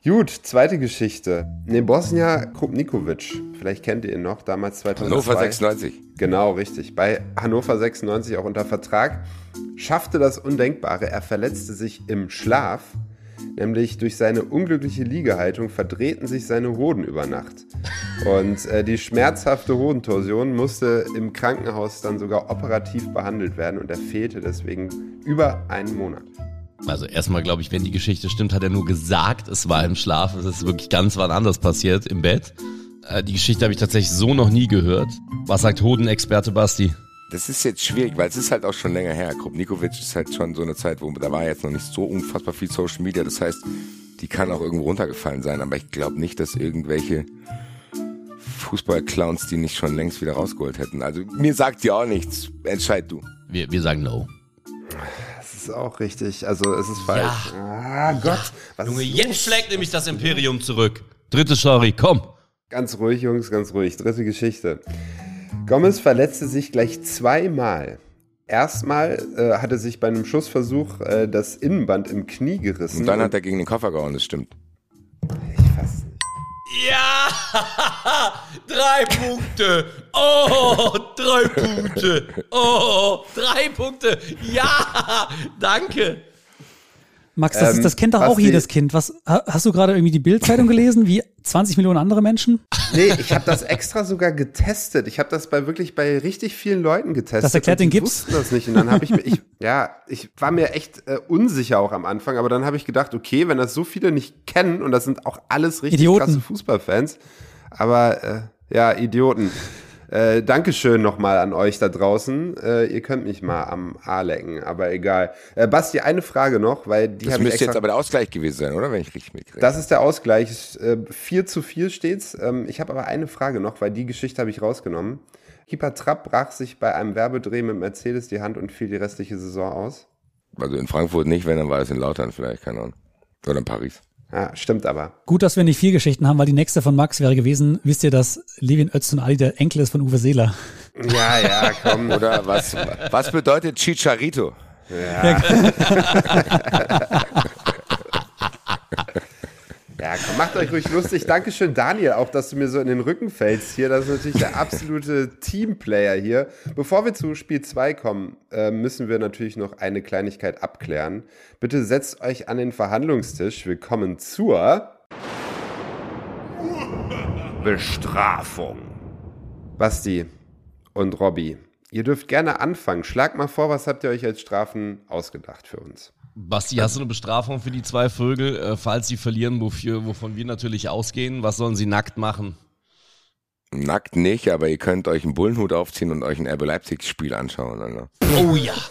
Gut, zweite Geschichte. Nebosnia Krupnikovic. Vielleicht kennt ihr ihn noch, damals 2002. Hannover 96. Genau, richtig. Bei Hannover 96 auch unter Vertrag. Schaffte das Undenkbare. Er verletzte sich im Schlaf. Nämlich durch seine unglückliche Liegehaltung verdrehten sich seine Hoden über Nacht. Und äh, die schmerzhafte Hodentorsion musste im Krankenhaus dann sogar operativ behandelt werden und er fehlte deswegen über einen Monat. Also erstmal glaube ich, wenn die Geschichte stimmt, hat er nur gesagt, es war im Schlaf. Es ist wirklich ganz wann anders passiert im Bett. Äh, die Geschichte habe ich tatsächlich so noch nie gehört. Was sagt Hodenexperte Basti? Das ist jetzt schwierig, weil es ist halt auch schon länger her. Krupnikovic ist halt schon so eine Zeit, wo da war jetzt noch nicht so unfassbar viel Social Media. Das heißt, die kann auch irgendwo runtergefallen sein. Aber ich glaube nicht, dass irgendwelche Fußballclowns die nicht schon längst wieder rausgeholt hätten. Also mir sagt die auch nichts. Entscheid du. Wir, wir sagen no. Das ist auch richtig. Also es ist falsch. Ah Gott. Was Junge, jetzt schlägt nämlich das Imperium zurück. Dritte Story, komm. Ganz ruhig, Jungs, ganz ruhig. Dritte Geschichte. Gomez verletzte sich gleich zweimal. Erstmal äh, hatte sich bei einem Schussversuch äh, das Innenband im Knie gerissen. Und dann hat er gegen den Koffer gehauen, das stimmt. ich fass nicht. Ja, drei Punkte. Oh, drei Punkte. Oh, drei Punkte. Ja, danke. Max, das, Ähm, ist, das kennt doch auch jedes Kind. Was, ha- hast du gerade irgendwie die Bildzeitung gelesen, wie 20 Millionen andere Menschen? Nee, ich habe das extra sogar getestet. Ich habe das bei wirklich bei richtig vielen Leuten getestet. Das erklärt den Gips. wussten das nicht. Und dann habe ich mir, ich, ja, ich war mir echt äh, unsicher auch am Anfang, aber dann habe ich gedacht, okay, wenn das so viele nicht kennen und das sind auch alles richtig Idioten. krasse Fußballfans, aber äh, ja, Idioten. Äh, Dankeschön nochmal an euch da draußen. Äh, ihr könnt mich mal am A lecken, aber egal. Äh, Basti, eine Frage noch, weil die Das müsste jetzt aber der Ausgleich gewesen sein, oder? Wenn ich richtig mitkriege. das ist der Ausgleich. Äh, 4 zu 4 steht's. Ähm, ich habe aber eine Frage noch, weil die Geschichte habe ich rausgenommen. Keeper Trapp brach sich bei einem Werbedreh mit Mercedes die Hand und fiel die restliche Saison aus. Also in Frankfurt nicht, wenn, dann war es in Lautern vielleicht, keine Ahnung. Oder in Paris. Ja, stimmt aber. Gut, dass wir nicht vier Geschichten haben, weil die nächste von Max wäre gewesen, wisst ihr, dass Levin Öztun Ali der Enkel ist von Uwe Seeler? Ja, ja, komm. Oder was, was bedeutet Chicharito? Ja, komm, macht euch ruhig lustig. Dankeschön, Daniel, auch, dass du mir so in den Rücken fällst hier. Das ist natürlich der absolute Teamplayer hier. Bevor wir zu Spiel 2 kommen, äh, müssen wir natürlich noch eine Kleinigkeit abklären. Bitte setzt euch an den Verhandlungstisch. Wir kommen zur Bestrafung. Basti und Robby, ihr dürft gerne anfangen. Schlag mal vor, was habt ihr euch als Strafen ausgedacht für uns? Basti, hast du eine Bestrafung für die zwei Vögel, äh, falls sie verlieren, wofür, wovon wir natürlich ausgehen? Was sollen sie nackt machen? Nackt nicht, aber ihr könnt euch einen Bullenhut aufziehen und euch ein RB Leipzig-Spiel anschauen. Alter. Oh ja.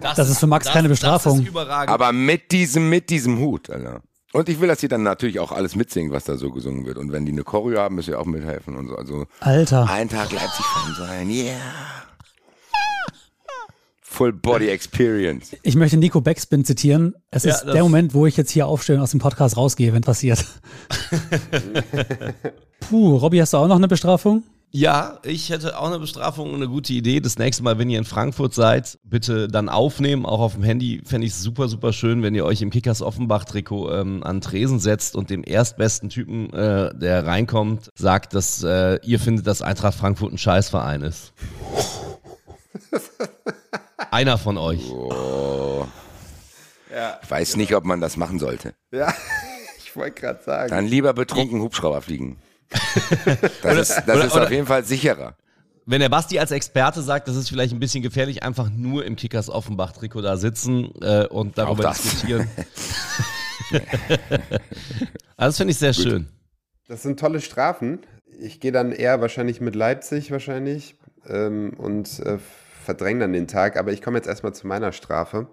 Das ist für Max keine Bestrafung. Das ist überragend. Aber mit diesem, mit diesem Hut, Alter. Und ich will, dass ihr dann natürlich auch alles mitsingen, was da so gesungen wird. Und wenn die eine Choreo haben, müsst ihr auch mithelfen und so. Also Alter. ein Tag Leipzig-Fan sein, yeah. Full Body Experience. Ich möchte Nico Backspin zitieren. Es Ja, ist der Moment, wo ich jetzt hier aufstehe und aus dem Podcast rausgehe, wenn passiert. Puh, Robby, hast du auch noch eine Bestrafung? Ja, ich hätte auch eine Bestrafung und eine gute Idee. Das nächste Mal, wenn ihr in Frankfurt seid, bitte dann aufnehmen, auch auf dem Handy. Fände ich super, super schön, wenn ihr euch im Kickers Offenbach-Trikot ähm, an Tresen setzt und dem erstbesten Typen, äh, der reinkommt, sagt, dass äh, ihr findet, dass Eintracht Frankfurt ein Scheißverein ist. Einer von euch. Oh. Ja. Ich weiß nicht, ob man das machen sollte. Ja, ich wollte gerade sagen. Dann lieber betrunken Hubschrauber fliegen. Das ist, das oder- ist oder- auf jeden Fall sicherer. Wenn der Basti als Experte sagt, das ist vielleicht ein bisschen gefährlich, einfach nur im Kickers Offenbach-Trikot da sitzen äh, und darüber diskutieren. also das finde ich sehr schön. Das sind tolle Strafen. Ich gehe dann eher wahrscheinlich mit Leipzig wahrscheinlich ähm, und äh, verdränge dann den Tag. Aber ich komme jetzt erstmal zu meiner Strafe.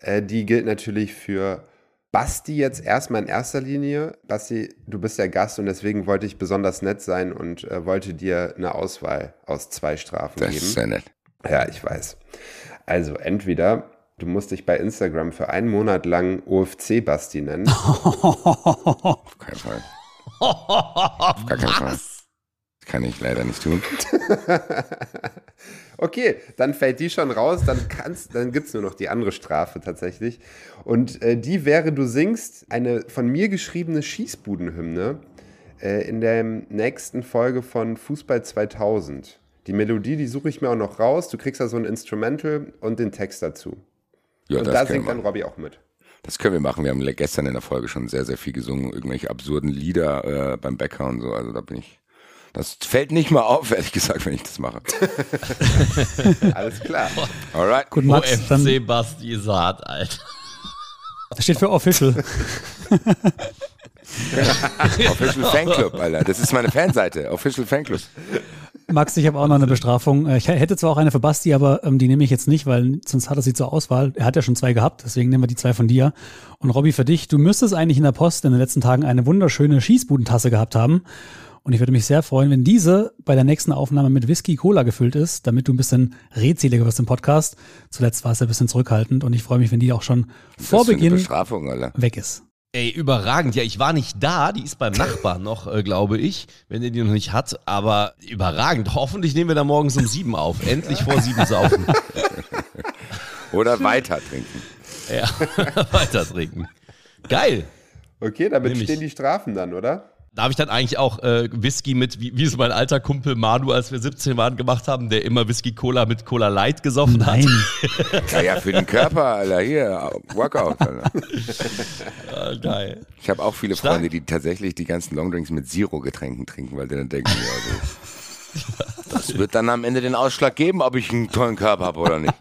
Äh, die gilt natürlich für Basti jetzt erstmal in erster Linie. Basti, du bist der Gast und deswegen wollte ich besonders nett sein und äh, wollte dir eine Auswahl aus zwei Strafen Das geben. ist sehr nett. Ja, ich weiß. Also entweder du musst dich bei Instagram für einen Monat lang OFC Basti nennen. Auf keinen Fall. Auf gar keinen Fall. Kann ich leider nicht tun. Okay, dann fällt die schon raus, dann kannst, dann gibt's nur noch die andere Strafe tatsächlich. Und äh, die wäre, du singst eine von mir geschriebene Schießbudenhymne äh, in der nächsten Folge von Fußball 2000. Die Melodie, die suche ich mir auch noch raus. Du kriegst da so ein Instrumental und den Text dazu. Ja, und da singt dann. Robbie auch mit. das können wir machen. Wir haben gestern in der Folge schon sehr, sehr viel gesungen. Irgendwelche absurden Lieder äh, beim Bäcker und so. Also da bin ich. Das fällt nicht mal auf, ehrlich gesagt, wenn ich das mache. Alles klar. Alright. Gut, Max, dann OFC Basti Saat, Alter. das steht für Official. Official Fanclub, Alter. Das ist meine Fanseite. Official Fanclub. Max, ich habe auch noch eine Bestrafung. Äh, Ich hätte zwar auch eine für Basti, aber ähm, die nehme ich jetzt nicht, weil sonst hat er sie zur Auswahl. Er hat ja schon zwei gehabt, deswegen nehmen wir die zwei von dir. Und Robby, für dich, du müsstest eigentlich in der Post in den letzten Tagen eine wunderschöne Schießbudentasse gehabt haben. Und ich würde mich sehr freuen, wenn diese bei der nächsten Aufnahme mit Whisky Cola gefüllt ist, damit du ein bisschen redseliger wirst im Podcast. Zuletzt war es ja ein bisschen zurückhaltend und ich freue mich, wenn die auch schon vor das Beginn weg ist. Ey, überragend. Ja, ich war nicht da. Die ist beim Nachbarn noch, äh, glaube ich, wenn der die noch nicht hat. Aber überragend. Hoffentlich nehmen wir da morgens um sieben auf. Endlich vor sieben saufen. Oder weiter trinken. ja, weiter trinken. Geil. Okay, damit Nehm ich. stehen die Strafen dann, oder? Darf ich dann eigentlich auch äh, Whisky mit, wie, wie es mein alter Kumpel Manu, als wir 17 waren, gemacht haben, der immer Whisky Cola mit Cola Light gesoffen Nein. Ja, ja, für den Körper, Alter. Hier, Workout, Alter. hat? Ah, geil. Ich habe auch viele Stark. Freunde, die tatsächlich die ganzen Longdrinks mit Zero-Getränken trinken, weil die dann denken, ja, so, das wird dann am Ende den Ausschlag geben, ob ich einen tollen Körper habe oder nicht.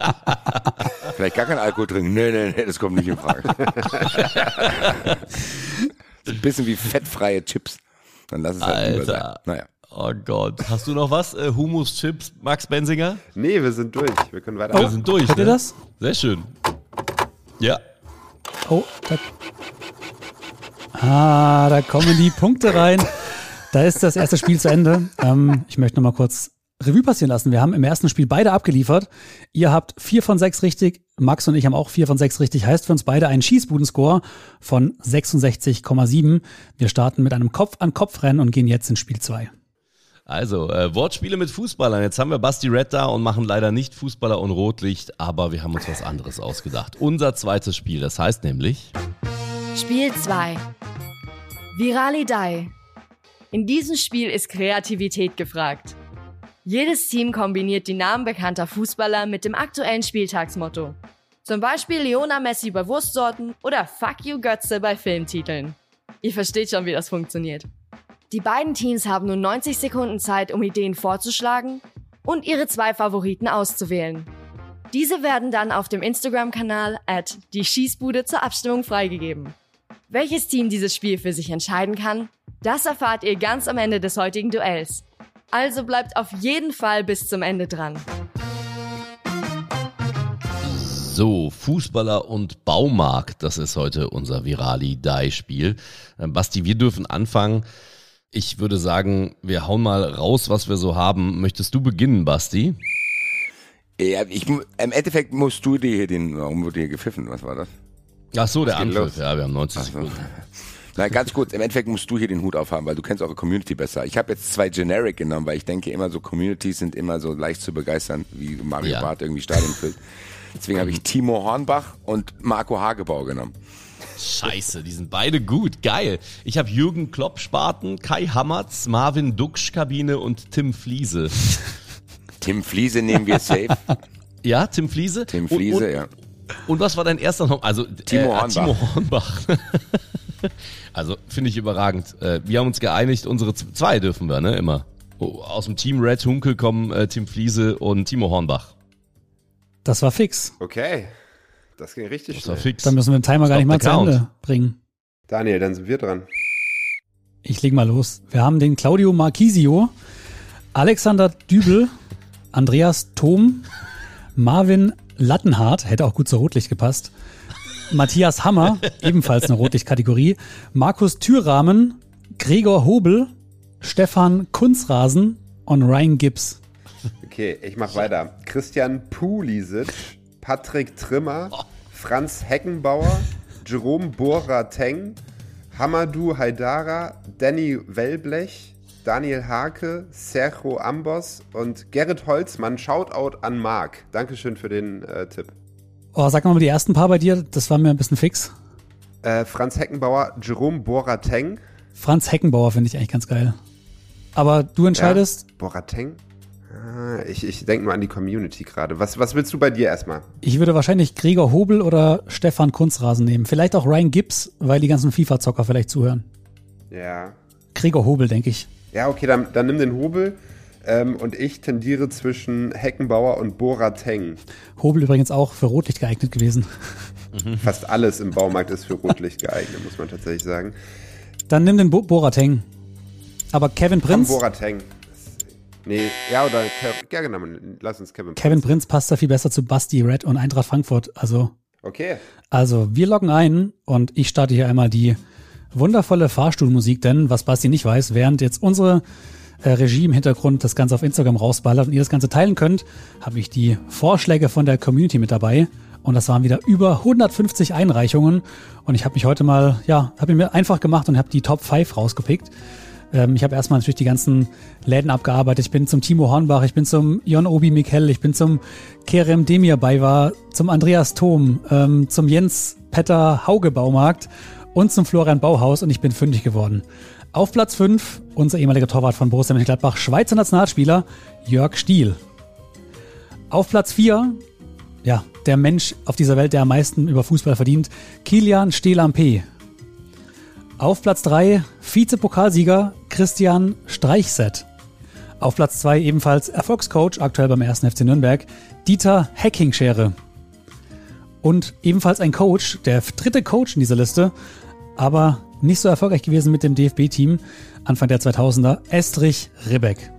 Vielleicht gar keinen Alkohol trinken. Nee, nee, nee, das kommt nicht in Frage. so ein bisschen wie fettfreie Chips. Dann lass es halt lieber sein. Alter. Naja. Oh Gott. Hast du noch was? Äh, Humus, Chips, Max Benzinger? Nee, wir sind durch. Wir können weiter. Wir sind durch. Hört ihr ne? das? Sehr schön. Ja. Oh, da. Ah, da kommen die Punkte rein. Da ist das erste Spiel zu Ende. Ähm, ich möchte noch mal kurz Revue passieren lassen. Wir haben im ersten Spiel beide abgeliefert. Ihr habt vier von sechs richtig. Max und ich haben auch vier von sechs richtig. Heißt für uns beide einen Schießbudenscore von 66,7. Wir starten mit einem Kopf-an-Kopf-Rennen und gehen jetzt in Spiel zwei. Also, äh, Wortspiele mit Fußballern. Jetzt haben wir Basti Red da und machen leider nicht Fußballer und Rotlicht, aber wir haben uns was anderes ausgedacht. Unser zweites Spiel, das heißt nämlich. Spiel 2. Viralidei. In diesem Spiel ist Kreativität gefragt. Jedes Team kombiniert die Namen bekannter Fußballer mit dem aktuellen Spieltagsmotto. Zum Beispiel Leona Messi bei Wurstsorten oder Fuck You Götze bei Filmtiteln. Ihr versteht schon, wie das funktioniert. Die beiden Teams haben nun 90 Sekunden Zeit, um Ideen vorzuschlagen und ihre zwei Favoriten auszuwählen. Diese werden dann auf dem Instagram-Kanal at die Schießbude zur Abstimmung freigegeben. Welches Team dieses Spiel für sich entscheiden kann, das erfahrt ihr ganz am Ende des heutigen Duells. Also bleibt auf jeden Fall bis zum Ende dran. So, Fußballer und Baumarkt, das ist heute unser Virali-Dai-Spiel. Äh, Basti, wir dürfen anfangen. Ich würde sagen, wir hauen mal raus, was wir so haben. Möchtest du beginnen, Basti? Ja, ich, Im Endeffekt musst du dir hier den, warum wurde hier gepfiffen? Was war das? Ach so, der Anpfiff. los. Ja, wir haben 90 Ach so. Na, ganz kurz, im Endeffekt musst du hier den Hut aufhaben, weil du kennst eure Community besser. Ich habe jetzt zwei Generic genommen, weil ich denke immer so, Communities sind immer so leicht zu begeistern, wie Mario Ja. Barth irgendwie Stadion füllt. Deswegen habe ich Timo Hornbach und Marco Hagebau genommen. Scheiße, die sind beide gut, geil. Ich habe Jürgen Klopp Spaten, Kai Hammertz, Marvin Duksch Kabine und Tim Fliese. Tim Fliese nehmen wir safe. Ja, Tim Fliese. Tim Und- Fliese, und, ja. Und was war dein erster Name? Also Timo äh, Hornbach. Timo Hornbach. also finde ich überragend. Äh, wir haben uns geeinigt, unsere zwei dürfen wir, ne? Immer. Aus dem Team Red Hunkel kommen äh, Tim Fliese und Timo Hornbach. Das war fix. Okay. Das ging richtig Das war schnell. fix. Dann müssen wir den Timer gar nicht Stop mal zu. Ende bringen. Daniel, dann sind wir dran. Ich leg mal los. Wir haben den Claudio Marquisio, Alexander Dübel, Andreas Thom, Marvin Lattenhardt, hätte auch gut zur Rotlicht gepasst, Matthias Hammer, ebenfalls eine Rotlichtkategorie, Markus Thürrahmen, Gregor Hobel, Stefan Kunzrasen und Ryan Gibbs. Okay, ich mach weiter. Christian Pulisic, Patrick Trimmer, Franz Heckenbauer, Jerome Borateng, Hamadou Haidara, Danny Wellblech, Daniel Hake, Sergio Ambos und Gerrit Holzmann. Shoutout an Marc. Dankeschön für den äh, Tipp. Oh, sag mal die ersten paar bei dir, das war mir ein bisschen fix. Äh, Franz Heckenbauer, Jerome Borateng. Franz Heckenbauer finde ich eigentlich ganz geil. Aber du entscheidest, Ja, Borateng? Ah, ich ich denke nur an die Community gerade. Was, was willst du bei dir erstmal? Ich würde wahrscheinlich Gregor Hobel oder Stefan Kunzrasen nehmen. Vielleicht auch Ryan Gibbs, weil die ganzen FIFA-Zocker vielleicht zuhören. Ja. Gregor Hobel, denke ich. Ja, okay, dann, dann nimm den Hobel. Ähm, und ich tendiere zwischen Heckenbauer und Borateng. Hobel übrigens auch für Rotlicht geeignet gewesen. Fast alles im Baumarkt ist für Rotlicht geeignet, muss man tatsächlich sagen. Dann nimm den Bo Borateng. Aber Kevin Komm, Prinz, Borateng. Nee, ja, oder ja, genau, lass uns Kevin. Kevin Prinz passt da viel besser zu Basti Red und Eintracht Frankfurt. Also, Okay. also wir loggen ein und ich starte hier einmal die wundervolle Fahrstuhlmusik, denn was Basti nicht weiß, während jetzt unsere äh, Regie im Hintergrund das Ganze auf Instagram rausballert und ihr das Ganze teilen könnt, habe ich die Vorschläge von der Community mit dabei. Und das waren wieder über 150 Einreichungen. Und ich habe mich heute mal, ja, habe mir einfach gemacht und habe die Top 5 rausgepickt. Ähm, ich habe erstmal natürlich die ganzen Läden abgearbeitet. Ich bin zum Timo Hornbach, ich bin zum Jon Obi Mikel, ich bin zum Kerem Demir Baiwa, zum Andreas Thom, ähm, zum Jens Petter Hauge Baumarkt und zum Florian Bauhaus und ich bin fündig geworden. Auf Platz 5 unser ehemaliger Torwart von Borussia Mönchengladbach, Schweizer Nationalspieler Jörg Stiel. Auf Platz 4, ja, der Mensch auf dieser Welt, der am meisten über Fußball verdient, Kilian Stelampe. Auf Platz 3 Vizepokalsieger Christian Streichset. Auf Platz 2 ebenfalls Erfolgscoach, aktuell beim 1. FC Nürnberg, Dieter Heckingschere. Und ebenfalls ein Coach, der dritte Coach in dieser Liste, aber nicht so erfolgreich gewesen mit dem DFB-Team Anfang der 2000er, Estrich Ribbeck.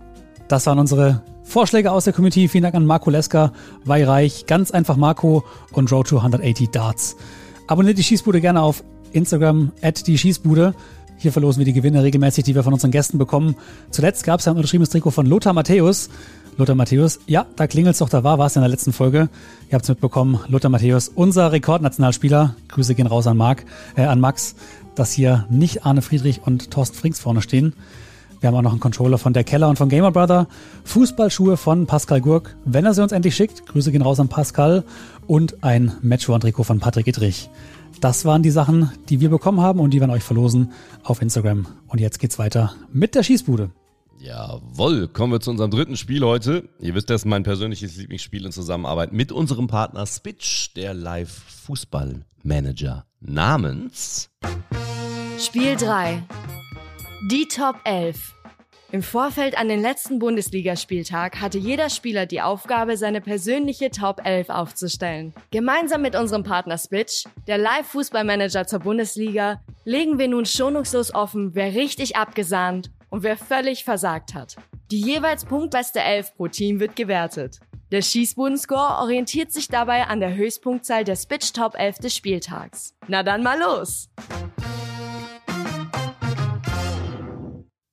Das waren unsere Vorschläge aus der Community. Vielen Dank an Marco Leska, Weihreich, ganz einfach Marco und Road to 180 Darts. Abonniert die Schießbude gerne auf Instagram, at die Schießbude. Hier verlosen wir die Gewinne regelmäßig, die wir von unseren Gästen bekommen. Zuletzt gab es ein unterschriebenes Trikot von Lothar Matthäus. Lothar Matthäus, ja, da klingelt's doch, da war was in der letzten Folge. Ihr habt's mitbekommen, Lothar Matthäus, unser Rekordnationalspieler. Grüße gehen raus an Marc, äh, an Max, dass hier nicht Arne Friedrich und Thorsten Frings vorne stehen. Wir haben auch noch einen Controller von der Keller und von Gamer Brother. Fußballschuhe von Pascal Gurk, wenn er sie uns endlich schickt. Grüße gehen raus an Pascal. Und ein Matchworn-Trikot von Patrick Ittrich. Das waren die Sachen, die wir bekommen haben und die wir an euch verlosen auf Instagram. Und jetzt geht's weiter mit der Schießbude. Jawohl, kommen wir zu unserem dritten Spiel heute. Ihr wisst, das ist mein persönliches Lieblingsspiel in Zusammenarbeit mit unserem Partner Spitch, der Live-Fußball-Manager namens. Spiel 3. Die Top 11. Im Vorfeld an den letzten Bundesligaspieltag hatte jeder Spieler die Aufgabe, seine persönliche Top 11 aufzustellen. Gemeinsam mit unserem Partner Spitch, der Live-Fußballmanager zur Bundesliga, legen wir nun schonungslos offen, wer richtig abgesahnt und wer völlig versagt hat. Die jeweils punktbeste 11 pro Team wird gewertet. Der Schießbodenscore orientiert sich dabei an der Höchstpunktzahl der Spitch Top 11 des Spieltags. Na dann mal los!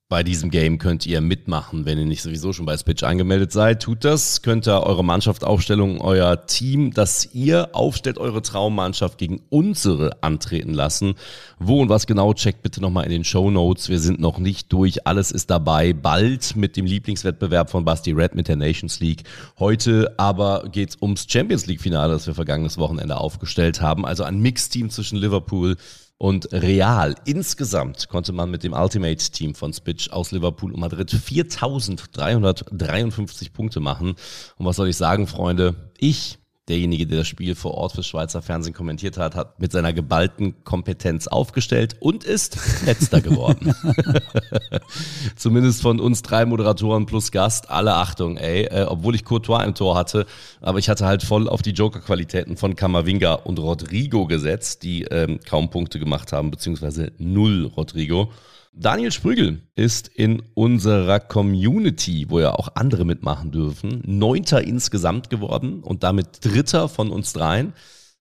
Bei diesem Game könnt ihr mitmachen, wenn ihr nicht sowieso schon bei Spitch angemeldet seid. Tut das, könnt ihr eure Mannschaftsaufstellung, euer Team, das ihr aufstellt, eure Traummannschaft gegen unsere antreten lassen. Wo und was genau, checkt bitte nochmal in den Show Notes. Wir sind noch nicht durch, alles ist dabei. Bald mit dem Lieblingswettbewerb von Basti Red mit der Nations League. Heute aber geht's ums Champions League Finale, das wir vergangenes Wochenende aufgestellt haben. Also ein Mixteam zwischen Liverpool Und real, insgesamt konnte man mit dem Ultimate-Team von Spitch aus Liverpool und Madrid 4353 Punkte machen. Und was soll ich sagen, Freunde? Ich derjenige, der das Spiel vor Ort fürs Schweizer Fernsehen kommentiert hat, hat mit seiner geballten Kompetenz aufgestellt und ist letzter geworden. Zumindest von uns drei Moderatoren plus Gast, alle Achtung, ey, äh, obwohl ich Courtois im Tor hatte, aber ich hatte halt voll auf die Joker-Qualitäten von Kamavinga und Rodrigo gesetzt, die ähm, kaum Punkte gemacht haben, beziehungsweise null Rodrigo. Daniel Sprügel ist in unserer Community, wo ja auch andere mitmachen dürfen, neunter insgesamt geworden und damit dritter von uns dreien.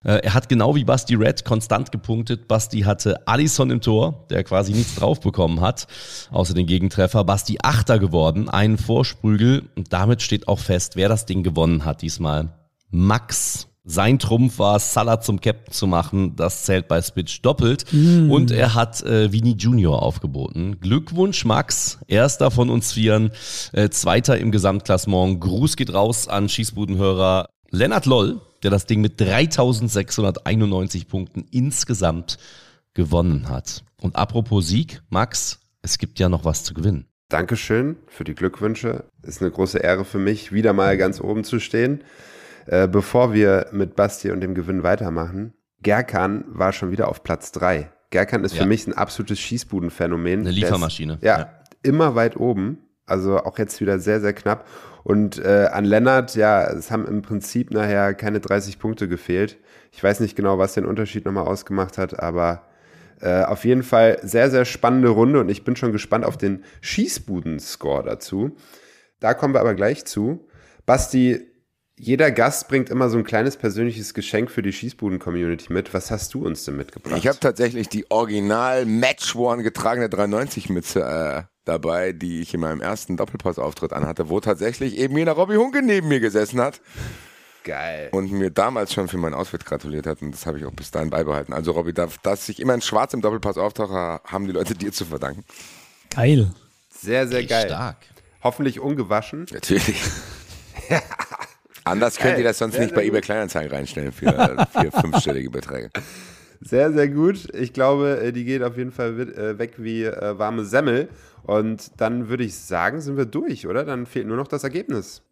Äh, er hat genau wie Basti Red konstant gepunktet. Basti hatte Allison im Tor, der quasi nichts drauf bekommen hat, außer den Gegentreffer. Basti Achter geworden, einen Vorsprügel. Und damit steht auch fest, wer das Ding gewonnen hat diesmal. Max sein Trumpf war, Salah zum Captain zu machen. Das zählt bei Spitch doppelt. Mm. Und er hat äh, Vini Junior aufgeboten. Glückwunsch, Max. Erster von uns Vieren. Äh, Zweiter im Gesamtklassement. Gruß geht raus an Schießbudenhörer Lennart Loll, der das Ding mit 3691 Punkten insgesamt gewonnen hat. Und apropos Sieg, Max, es gibt ja noch was zu gewinnen. Dankeschön für die Glückwünsche. Ist eine große Ehre für mich, wieder mal ganz oben zu stehen. Äh, bevor wir mit Basti und dem Gewinn weitermachen, Gerkan war schon wieder auf Platz 3. Gerkan ist ja. für mich ein absolutes Schießbudenphänomen. Eine Liefermaschine. Ist, ja, ja, immer weit oben. Also auch jetzt wieder sehr, sehr knapp. Und äh, an Lennart, ja, es haben im Prinzip nachher keine 30 Punkte gefehlt. Ich weiß nicht genau, was den Unterschied nochmal ausgemacht hat, aber äh, auf jeden Fall sehr, sehr spannende Runde und ich bin schon gespannt auf den Schießbuden-Score dazu. Da kommen wir aber gleich zu. Basti, jeder Gast bringt immer so ein kleines persönliches Geschenk für die Schießbuden-Community mit. Was hast du uns denn mitgebracht? Ich habe tatsächlich die original Match One getragene 390-Mütze äh, dabei, die ich in meinem ersten Doppelpass-Auftritt anhatte, wo tatsächlich eben jener Robby Hunke neben mir gesessen hat. Geil. Und mir damals schon für meinen Ausfit gratuliert hat und das habe ich auch bis dahin beibehalten. Also Robby, dass ich immer in Schwarz im Doppelpass auftauche, haben die Leute dir zu verdanken. Geil. Sehr, sehr geil. Stark. Hoffentlich ungewaschen. Natürlich. Anders könnt ihr das sonst sehr, nicht bei eBay Kleinanzeigen reinstellen für, für fünfstellige Beträge. Sehr, sehr gut. Ich glaube, äh, die geht auf jeden Fall äh, weg wie äh, warme Semmel. Und dann würde ich sagen, sind wir durch, oder? Dann fehlt nur noch das Ergebnis.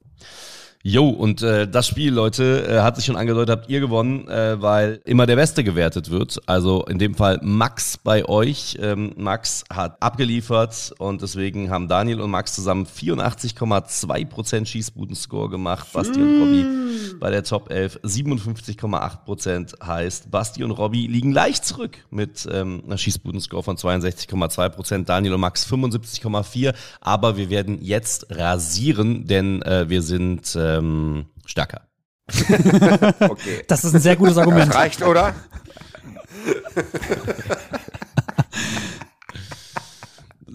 Jo, und äh, das Spiel, Leute, äh, hat sich schon angedeutet, habt ihr gewonnen, äh, weil immer der Beste gewertet wird. Also in dem Fall Max bei euch. Ähm, Max hat abgeliefert und deswegen haben Daniel und Max zusammen 84,2% Schießbuden-Score gemacht. Basti und Robby bei der Top 11 57,8% heißt, Basti und Robby liegen leicht zurück mit ähm, einer Schießbuden-Score von 62,2%. Daniel und Max 75,4%. Aber wir werden jetzt rasieren, denn äh, wir sind... Äh, ähm, stärker. okay. Das ist ein sehr gutes Argument. Das reicht, oder?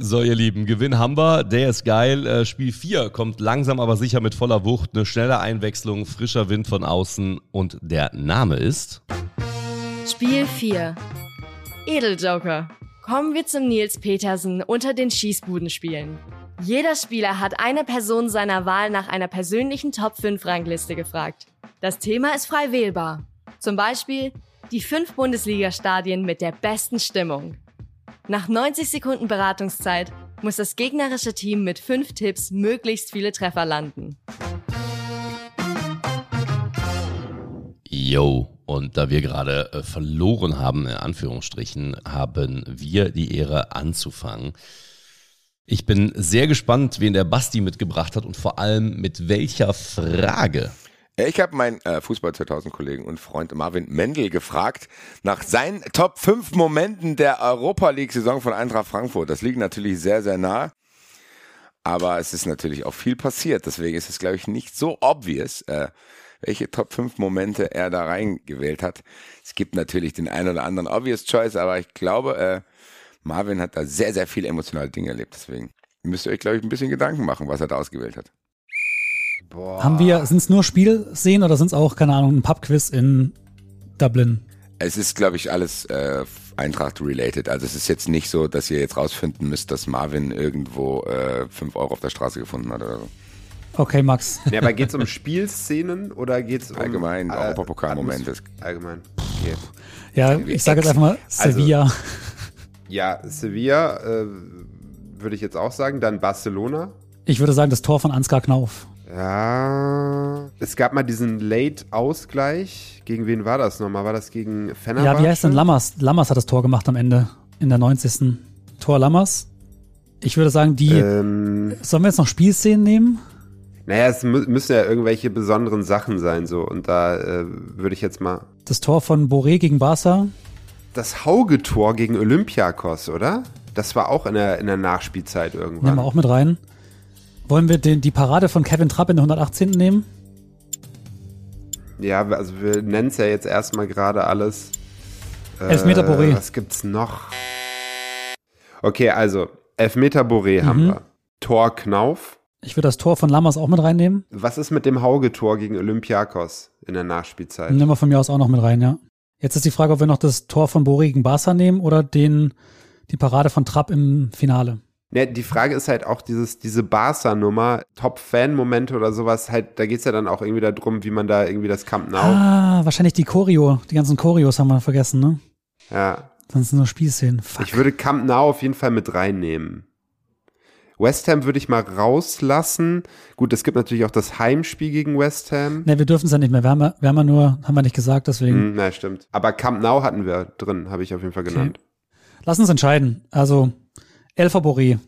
So, ihr Lieben, Gewinn haben wir, der ist geil. Äh, Spiel 4 kommt langsam aber sicher mit voller Wucht. Eine schnelle Einwechslung, frischer Wind von außen und der Name ist. Spiel 4. Edeljoker. Kommen wir zum Nils Petersen unter den Schießbudenspielen. Jeder Spieler hat eine Person seiner Wahl nach einer persönlichen Top 5 Rangliste gefragt. Das Thema ist frei wählbar. Zum Beispiel die fünf Bundesliga-Stadien mit der besten Stimmung. Nach 90 Sekunden Beratungszeit muss das gegnerische Team mit fünf Tipps möglichst viele Treffer landen. Yo, und da wir gerade äh, verloren haben, in Anführungsstrichen, haben wir die Ehre anzufangen. Ich bin sehr gespannt, wen der Basti mitgebracht hat und vor allem mit welcher Frage. Ich habe meinen äh, Fußball 2000 Kollegen und Freund Marvin Mendel gefragt nach seinen Top 5 Momenten der Europa League Saison von Eintracht Frankfurt. Das liegt natürlich sehr, sehr nah. Aber es ist natürlich auch viel passiert. Deswegen ist es, glaube ich, nicht so obvious, äh, welche Top 5 Momente er da reingewählt hat. Es gibt natürlich den einen oder anderen obvious Choice, aber ich glaube, äh, Marvin hat da sehr, sehr viele emotionale Dinge erlebt. Deswegen müsst ihr euch, glaube ich, ein bisschen Gedanken machen, was er da ausgewählt hat. Boah. Haben wir, sind es nur Spielszenen oder sind es auch, keine Ahnung, ein Pubquiz in Dublin? Es ist, glaube ich, alles äh, Eintracht-related. Also es ist jetzt nicht so, dass ihr jetzt rausfinden müsst, dass Marvin irgendwo äh, 5 Euro auf der Straße gefunden hat oder so. Okay, Max. Ja, aber geht es um Spielszenen oder geht es um... Allgemein, äh, Europapokal-Momente. Allgemein. Okay. Ja, ich sage jetzt einfach mal Also- Sevilla. Ja, Sevilla äh, würde ich jetzt auch sagen. Dann Barcelona. Ich würde sagen, das Tor von Ansgar Knauf. Ja. Es gab mal diesen Late-Ausgleich. Gegen wen war das nochmal? War das gegen Fenerbahce? Ja, wie heißt denn Lammers? Lammers hat das Tor gemacht am Ende, in der 90. Tor Lammers. Ich würde sagen, die. Ähm, Sollen wir jetzt noch Spielszenen nehmen? naja, es mü müssen ja irgendwelche besonderen Sachen sein, so. Und da äh, würde ich jetzt mal. Das Tor von Boré gegen Barca. Das Hauge-Tor gegen Olympiakos, oder? Das war auch in der, in der Nachspielzeit Nehmen irgendwann. wir auch mit rein. Wollen wir den, die Parade von Kevin Trapp in der 118. nehmen? Ja, also wir nennen es ja jetzt erstmal gerade alles. Äh, Elfmeter Boré. Was gibt's noch? Okay, also Elfmeter Boré Mhm. haben wir. Tor Knauf. Ich würde das Tor von Lammers auch mit reinnehmen. Was ist mit dem Hauge-Tor gegen Olympiakos in der Nachspielzeit? Nehmen wir von mir aus auch noch mit rein, ja. Jetzt ist die Frage, ob wir noch das Tor von Boré gegen Barca nehmen oder den, die Parade von Trapp im Finale. Ja, die Frage ist halt auch dieses, diese Barca-Nummer, Top-Fan-Momente oder sowas, halt, da geht's ja dann auch irgendwie darum, wie man da irgendwie das Camp Nou. Ah, wahrscheinlich die Choreo. Die ganzen Choreos haben wir vergessen, ne? Ja. Sonst nur Spielszenen. Fuck. Ich würde Camp Nou auf jeden Fall mit reinnehmen. West Ham würde ich mal rauslassen. Gut, es gibt natürlich auch das Heimspiel gegen West Ham. Ne, wir dürfen es ja nicht mehr. Wir haben, wir haben ja nur, haben wir nicht gesagt, deswegen. Hm, na, stimmt. Aber Camp Nou hatten wir drin, habe ich auf jeden Fall genannt. Lass uns entscheiden. Also, Elfer Boré.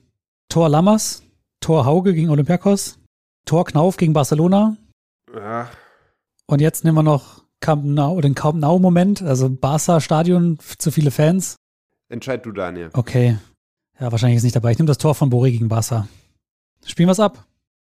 Tor Lammers. Tor Hauge gegen Olympiakos. Tor Knauf gegen Barcelona. Ja, Und jetzt nehmen wir noch Camp Nou, den Camp Nou Moment. Also Barca Stadion, f- zu viele Fans. entscheid du, Daniel. Okay. Ja, wahrscheinlich ist nicht dabei. Ich nehme das Tor von Boré gegen Barca. Spielen wir es ab?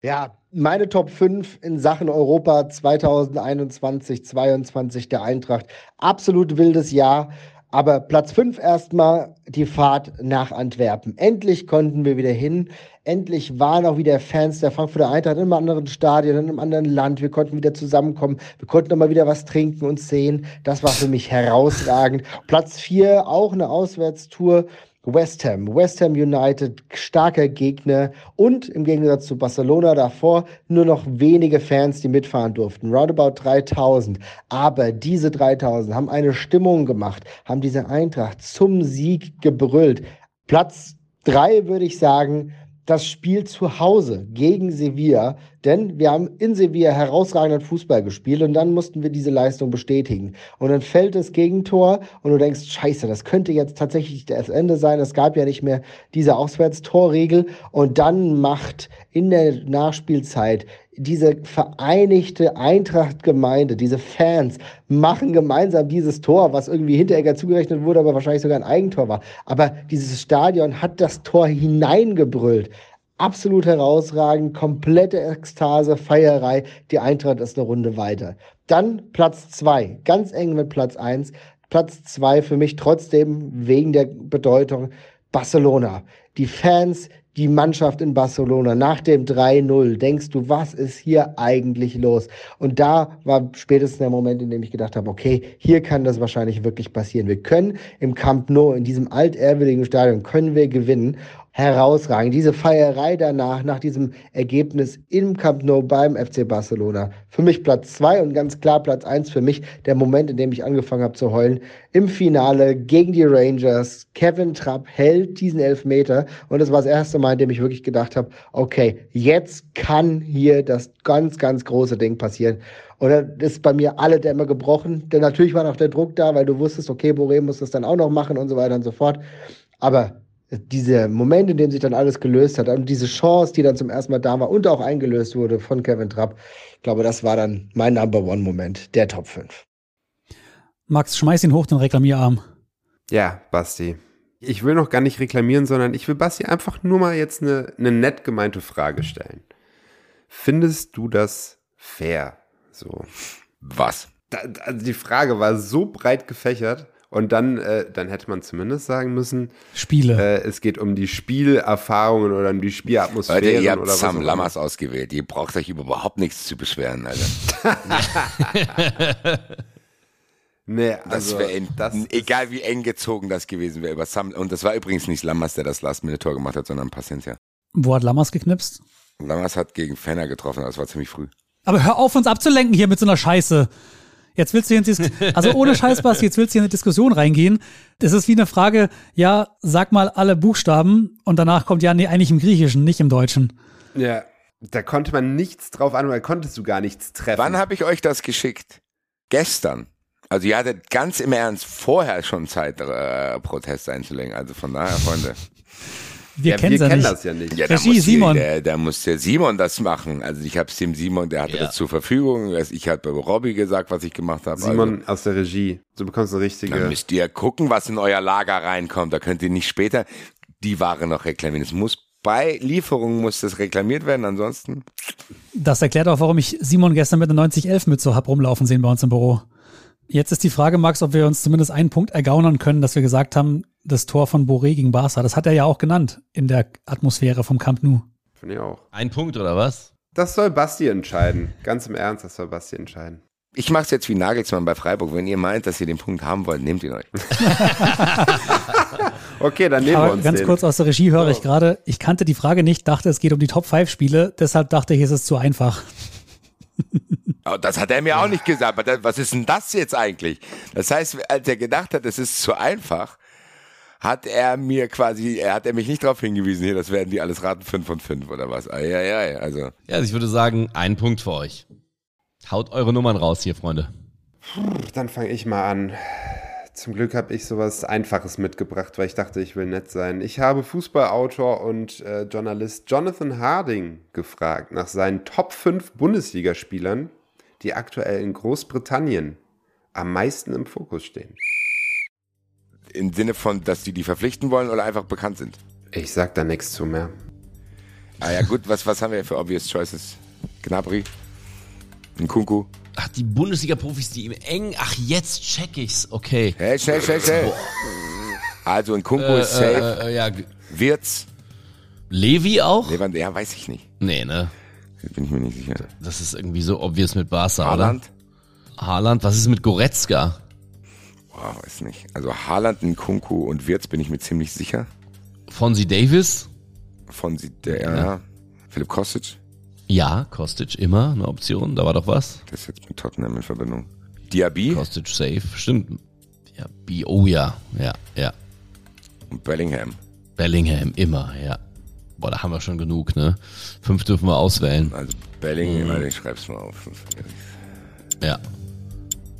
Ja, meine Top 5 in Sachen Europa 2021, 22 der Eintracht. Absolut wildes Jahr. Aber Platz 5 erstmal die Fahrt nach Antwerpen. Endlich konnten wir wieder hin. Endlich waren auch wieder Fans der Frankfurter Eintracht in einem anderen Stadion, in einem anderen Land. Wir konnten wieder zusammenkommen. Wir konnten nochmal wieder was trinken und sehen. Das war für mich herausragend. Platz 4 auch eine Auswärtstour. West Ham, West Ham United, starker Gegner und im Gegensatz zu Barcelona davor nur noch wenige Fans, die mitfahren durften. Roundabout 3000. Aber diese 3000 haben eine Stimmung gemacht, haben diese Eintracht zum Sieg gebrüllt. Platz drei würde ich sagen, das Spiel zu Hause gegen Sevilla, denn wir haben in Sevilla herausragenden Fußball gespielt und dann mussten wir diese Leistung bestätigen. Und dann fällt das Gegentor und du denkst, scheiße, das könnte jetzt tatsächlich das Ende sein. Es gab ja nicht mehr diese Auswärtstorregel und dann macht in der Nachspielzeit diese vereinigte Eintracht-Gemeinde, diese Fans machen gemeinsam dieses Tor, was irgendwie Hinteregger zugerechnet wurde, aber wahrscheinlich sogar ein Eigentor war. Aber dieses Stadion hat das Tor hineingebrüllt. Absolut herausragend, komplette Ekstase, Feierei. Die Eintracht ist eine Runde weiter. Dann Platz zwei, ganz eng mit Platz eins. Platz zwei für mich trotzdem wegen der Bedeutung Barcelona. Die Fans, die Mannschaft in Barcelona nach dem 3-0, denkst du, was ist hier eigentlich los? Und da war spätestens der Moment, in dem ich gedacht habe, okay, hier kann das wahrscheinlich wirklich passieren. Wir können im Camp Nou, in diesem altehrwürdigen Stadion, können wir gewinnen. Herausragend. Diese Feierei danach, nach diesem Ergebnis im Camp Nou beim FC Barcelona. Für mich Platz zwei und ganz klar Platz eins für mich. Der Moment, in dem ich angefangen habe zu heulen. Im Finale gegen die Rangers. Kevin Trapp hält diesen Elfmeter. Und das war das erste Mal, in dem ich wirklich gedacht habe, okay, jetzt kann hier das ganz, ganz große Ding passieren. Und dann ist bei mir alle Dämme gebrochen. Denn natürlich war noch der Druck da, weil du wusstest, okay, Boré muss das dann auch noch machen und so weiter und so fort. Aber dieser Moment, in dem sich dann alles gelöst hat und diese Chance, die dann zum ersten Mal da war und auch eingelöst wurde von Kevin Trapp, ich glaube, das war dann mein Number One Moment der Top 5. Max, schmeiß ihn hoch, den Reklamierarm. Ja, Basti. Ich will noch gar nicht reklamieren, sondern ich will Basti einfach nur mal jetzt eine, eine nett gemeinte Frage stellen. Findest du das fair? So. Was? Da, also die Frage war so breit gefächert und dann, äh, dann hätte man zumindest sagen müssen, Spiele. äh, es geht um die Spielerfahrungen oder um die Spielatmosphäre Leute, ihr oder habt was auch Sam. Lammers ausgewählt. Ihr braucht euch über überhaupt nichts zu beschweren, Alter. Nee, Das also, wäre das ist- egal wie eng gezogen das gewesen wäre über Sam. Und das war übrigens nicht Lammers, der das Last-Minute-Tor gemacht hat, sondern Paciencia. Wo hat Lammers geknipst? Lammers hat gegen Fenner getroffen, das war ziemlich früh. Aber hör auf, uns abzulenken hier mit so einer Scheiße. Jetzt willst du hier in Dis also ohne Scheiß, Basti, jetzt willst du hier in eine Diskussion reingehen. Das ist wie eine Frage, ja, sag mal alle Buchstaben und danach kommt ja, nee, eigentlich im Griechischen, nicht im Deutschen. Ja, da konnte man nichts drauf an, oder konntest du gar nichts treffen. Wann habe ich euch das geschickt? Gestern. Also ihr hattet ganz im Ernst vorher schon Zeit, äh, Protest einzulegen. Also von daher, Freunde. Wir ja, kennen wir kennen das ja nicht. Ja, da Regie, muss, hier, Simon. Der, da muss der Simon das machen. Also ich habe es dem Simon, der hatte Ja. das zur Verfügung. Ich habe Robby gesagt, was ich gemacht habe. Simon aus der Regie. Du bekommst eine Also, dann richtige. müsst ihr gucken, was in euer Lager reinkommt. Da könnt ihr nicht später die Ware noch reklamieren. Es muss bei Lieferung muss das reklamiert werden. Ansonsten Das erklärt auch, warum ich Simon gestern mit einer 9011-Mütze hab rumlaufen sehen bei uns im Büro. Jetzt ist die Frage, Max, ob wir uns zumindest einen Punkt ergaunern können, dass wir gesagt haben, das Tor von Boré gegen Barca. Das hat er ja auch genannt in der Atmosphäre vom Camp Nou. Finde ich auch. Ein Punkt oder was? Das soll Basti entscheiden. Ganz im Ernst, das soll Basti entscheiden. Ich mache es jetzt wie Nagelsmann bei Freiburg. Wenn ihr meint, dass ihr den Punkt haben wollt, nehmt ihn euch. Okay, dann nehmen wir Aber uns ganz den. kurz aus der Regie höre ich gerade, ich kannte die Frage nicht, dachte, es geht um die Top-5-Spiele, deshalb dachte ich, es ist zu einfach. Aber das hat er mir auch nicht gesagt. Aber das- Was ist denn das jetzt eigentlich? Das heißt, als er gedacht hat, es ist zu einfach, hat er mir quasi, er hat er mich nicht darauf hingewiesen, hier, das werden die alles raten, 5 von 5 oder was. Eieiei, also. Ja, also ich würde sagen, ein Punkt für euch. Haut eure Nummern raus hier, Freunde. Dann fange ich mal an. Zum Glück habe ich sowas Einfaches mitgebracht, weil ich dachte, ich will nett sein. Ich habe Fußballautor und äh, Journalist Jonathan Harding gefragt nach seinen Top 5 Bundesligaspielern, die aktuell in Großbritannien am meisten im Fokus stehen. Im Sinne von, dass die die verpflichten wollen oder einfach bekannt sind. Ich sag da nichts zu mehr. Ah ja, gut, was, was haben wir für obvious choices? Gnabry? Nkunku? Ach, die Bundesliga-Profis, die im eng. Ach, jetzt check ich's. Okay. Hey, schnell, schnell, schnell. Also Nkunku Äh, ist safe. äh, äh, ja, Wirtz? Levi auch? Lewand, ja, weiß ich nicht. Nee, ne? Bin ich mir nicht sicher. Das ist irgendwie so obvious mit Barca, Haaland? oder? Haaland. Was ist mit Goretzka? Boah, weiß nicht. Also Haaland, Nkunku und Wirtz bin ich mir ziemlich sicher. Fonzie Davis? Von sie- der, ja. Philipp Kostic? Ja, Kostic immer eine Option. Da war doch was. Das ist jetzt mit Tottenham in Verbindung. Diaby Kostic safe. Stimmt. Ja, B oh ja. Ja, ja. und Bellingham. Bellingham immer, ja. Boah, da haben wir schon genug, ne? Fünf dürfen wir auswählen. Also Bellingham, mhm. ich schreib's mal auf. Ja.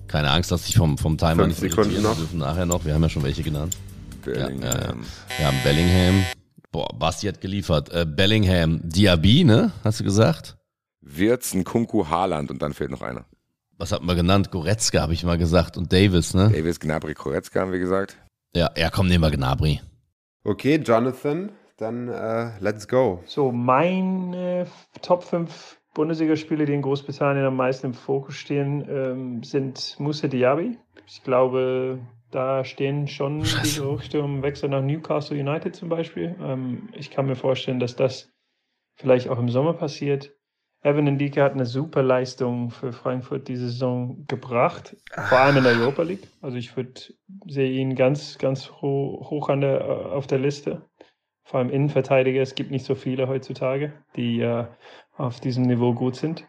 Keine Angst, dass sich vom, vom Timer Fünf nicht Sekunden irritieren. noch. Wir dürfen nachher noch. Wir haben ja schon welche genannt. Bellingham. ja, ja. Wir haben Bellingham. Boah, Basti hat geliefert. Äh, Bellingham, Diaby, ne? Hast du gesagt? Wirtz, Nkunku, Haaland und dann fehlt noch einer. Was hatten wir genannt? Goretzka habe ich mal gesagt und Davis, ne? Davis, Gnabry, Koretzka haben wir gesagt. Ja, ja, komm, nehmen wir Gnabry. Okay, Jonathan, dann äh, let's go. So, meine Top 5 Bundesligaspiele, die in Großbritannien am meisten im Fokus stehen, ähm, sind Moussa Diaby. Ich glaube, da stehen schon die Gerüchte um Wechsel nach Newcastle United zum Beispiel. Ähm, ich kann mir vorstellen, dass das vielleicht auch im Sommer passiert. Evan Ndike hat eine super Leistung für Frankfurt diese Saison gebracht, vor allem in der Europa League. Also ich würde sehe ihn ganz, ganz ho hoch an der, äh, auf der Liste. Vor allem Innenverteidiger. Es gibt nicht so viele heutzutage, die äh, auf diesem Niveau gut sind.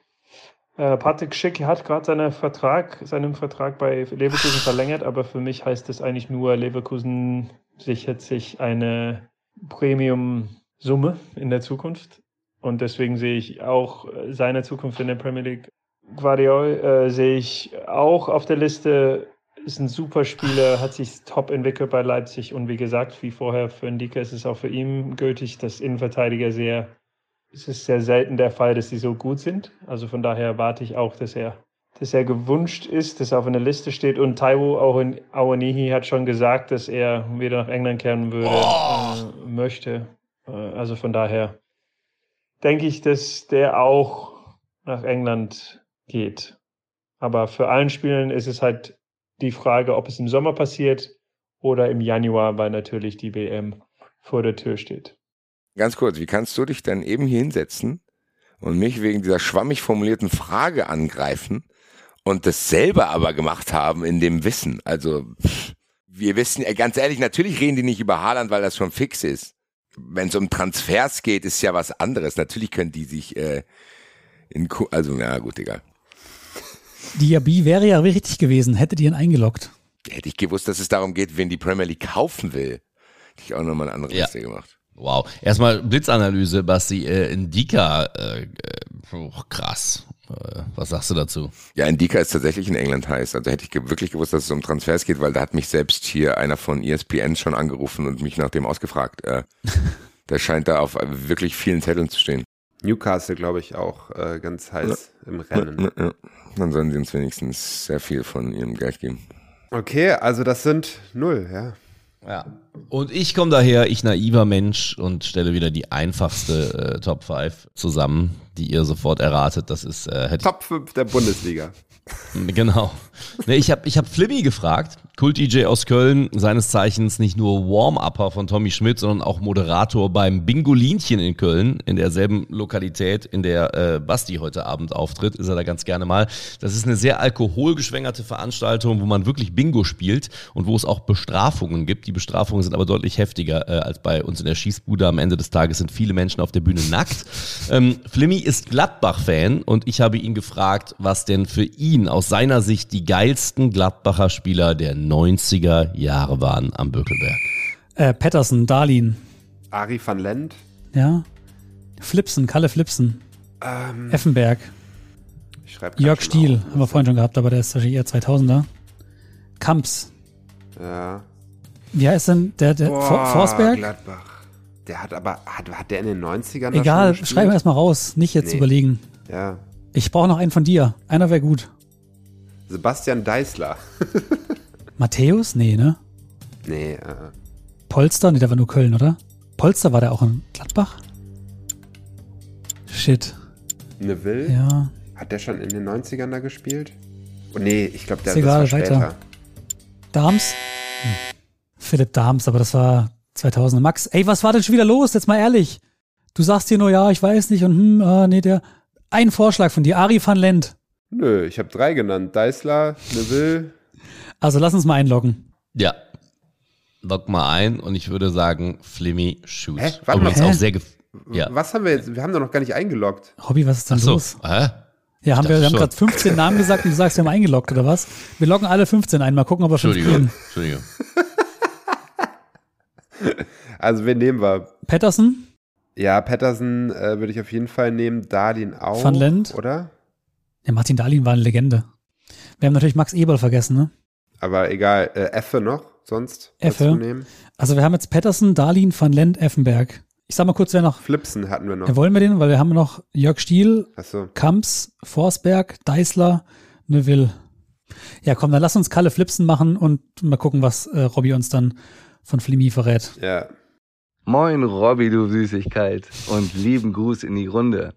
Äh, Patrick Schick hat gerade seinen Vertrag, seinen Vertrag bei Leverkusen verlängert, aber für mich heißt das eigentlich nur, Leverkusen sichert sich eine Premium-Summe in der Zukunft. Und deswegen sehe ich auch äh, seine Zukunft in der Premier League. Guardiol äh, sehe ich auch auf der Liste. Ist ein super Spieler, hat sich top entwickelt bei Leipzig. Und wie gesagt, wie vorher für Ndika ist es auch für ihn gültig, dass Innenverteidiger sehr, es ist sehr selten der Fall, dass sie so gut sind. Also von daher erwarte ich auch, dass er, dass er gewünscht ist, dass er auf einer Liste steht. Und Taiwo Awanihi hat schon gesagt, dass er wieder nach England kehren würde, äh, möchte. Äh, also von daher denke ich, dass der auch nach England geht. Aber für allen Spielen ist es halt die Frage, ob es im Sommer passiert oder im Januar, weil natürlich die WM vor der Tür steht. Ganz kurz, wie kannst du dich denn eben hier hinsetzen und mich wegen dieser schwammig formulierten Frage angreifen und das selber aber gemacht haben in dem Wissen? Also, wir wissen, äh, ganz ehrlich, natürlich reden die nicht über Haaland, weil das schon fix ist. Wenn es um Transfers geht, ist ja was anderes. Natürlich können die sich äh, in, also, na gut, egal. Diaby wäre ja richtig gewesen, hätte die ihn eingeloggt. Hätte ich gewusst, dass es darum geht, wen die Premier League kaufen will. Hätte ich auch nochmal eine andere Ja. Liste gemacht. Wow. Erstmal Blitzanalyse, Basti. Äh, Indika, äh, äh, oh, krass. Äh, was sagst du dazu? Ja, Indika ist tatsächlich in England heiß. Also hätte ich ge- wirklich gewusst, dass es um Transfers geht, weil da hat mich selbst hier einer von ESPN schon angerufen und mich nach dem ausgefragt. Äh, der scheint da auf wirklich vielen Zetteln zu stehen. Newcastle, glaube ich, auch äh, ganz heiß im Rennen. Ja, ja. Dann sollen sie uns wenigstens sehr viel von ihrem Geld geben. Okay, also das sind null, ja. Ja. Und ich komme daher, ich naiver Mensch, und stelle wieder die einfachste äh, Top 5 zusammen, die ihr sofort erratet. Das ist, äh, hätte Top 5 der Bundesliga. Genau. Nee, ich habe ich hab Flimmy gefragt, Kult-DJ aus Köln, seines Zeichens nicht nur Warm-Upper von Tommy Schmidt, sondern auch Moderator beim Bingolinchen in Köln, in derselben Lokalität, in der äh, Basti heute Abend auftritt, ist er da ganz gerne mal. Das ist eine sehr alkoholgeschwängerte Veranstaltung, wo man wirklich Bingo spielt und wo es auch Bestrafungen gibt. Die Bestrafungen sind aber deutlich heftiger äh, als bei uns in der Schießbude. Am Ende des Tages sind viele Menschen auf der Bühne nackt. Ähm, Flimmy ist Gladbach-Fan und ich habe ihn gefragt, was denn für ihn aus seiner Sicht die geilsten Gladbacher Spieler der 90er Jahre waren am Bökelberg. Äh, Patterson, Darlin, Ari van Lent. ja. Flipsen, Kalle Flipsen, Ähm, Effenberg, ich schreib Jörg Stiel, auf. haben wir vorhin schon gehabt, aber der ist wahrscheinlich eher 2000er. Kamps, Ja. wie heißt denn der, der Boah, For Forsberg? Gladbach. Der hat aber, hat, hat der in den 90ern da Egal, schreib mir erstmal raus, nicht jetzt Nee. überlegen. Ja. Ich brauche noch einen von dir. Einer wäre gut. Sebastian Deißler. Matthäus? Nee, ne? Nee, äh, Polster? Nee, der war nur Köln, oder? Polster war der auch in Gladbach? Shit. Neville. Ja. Hat der schon in den 90ern da gespielt? Oh, nee, ich glaube, der Ist egal, das war später. weiter. Dahms? Hm. Philipp Dahms, aber das war 2000. Max, ey, was war denn schon wieder los? Jetzt mal ehrlich. Du sagst hier nur, ja, ich weiß nicht und hm, ah, nee, der. Ein Vorschlag von dir, Ari van Lent. Nö, ich habe drei genannt. Deißler, Neville. Also lass uns mal einloggen. Ja. Log mal ein und ich würde sagen, Flimmy Shoot. Hä? Warte mal. Übrigens Hä? auch sehr ja. Was haben wir jetzt? Wir haben doch noch gar nicht eingeloggt. Hobby, was ist denn so. los? Hä? Ja, haben wir, wir haben schon. gerade 15 Namen gesagt und du sagst, wir haben eingeloggt, oder was? Wir loggen alle 15 ein, mal gucken, ob wir fünf Entschuldigung. kriegen. Entschuldigung. Also, wen nehmen wir? Patterson? Ja, Patterson äh, würde ich auf jeden Fall nehmen. Darlin auch. Van Lent? Oder? Ja, Martin Dahlin war eine Legende. Wir haben natürlich Max Eberl vergessen, ne? Aber egal. Äh, Effe noch? Sonst? Effe. nehmen? Also wir haben jetzt Patterson, Dahlin, Van Lent, Effenberg. Ich sag mal kurz, wer noch. Flipsen hatten wir noch. Ja, wollen wir den? Weil wir haben noch Jörg Stiel, Achso. Kamps, Forsberg, Deißler, Neville. Ja, komm, dann lass uns Kalle Flipsen machen und mal gucken, was äh, Robby uns dann von Flimi verrät. Ja. Moin Robby, du Süßigkeit und lieben Gruß in die Runde.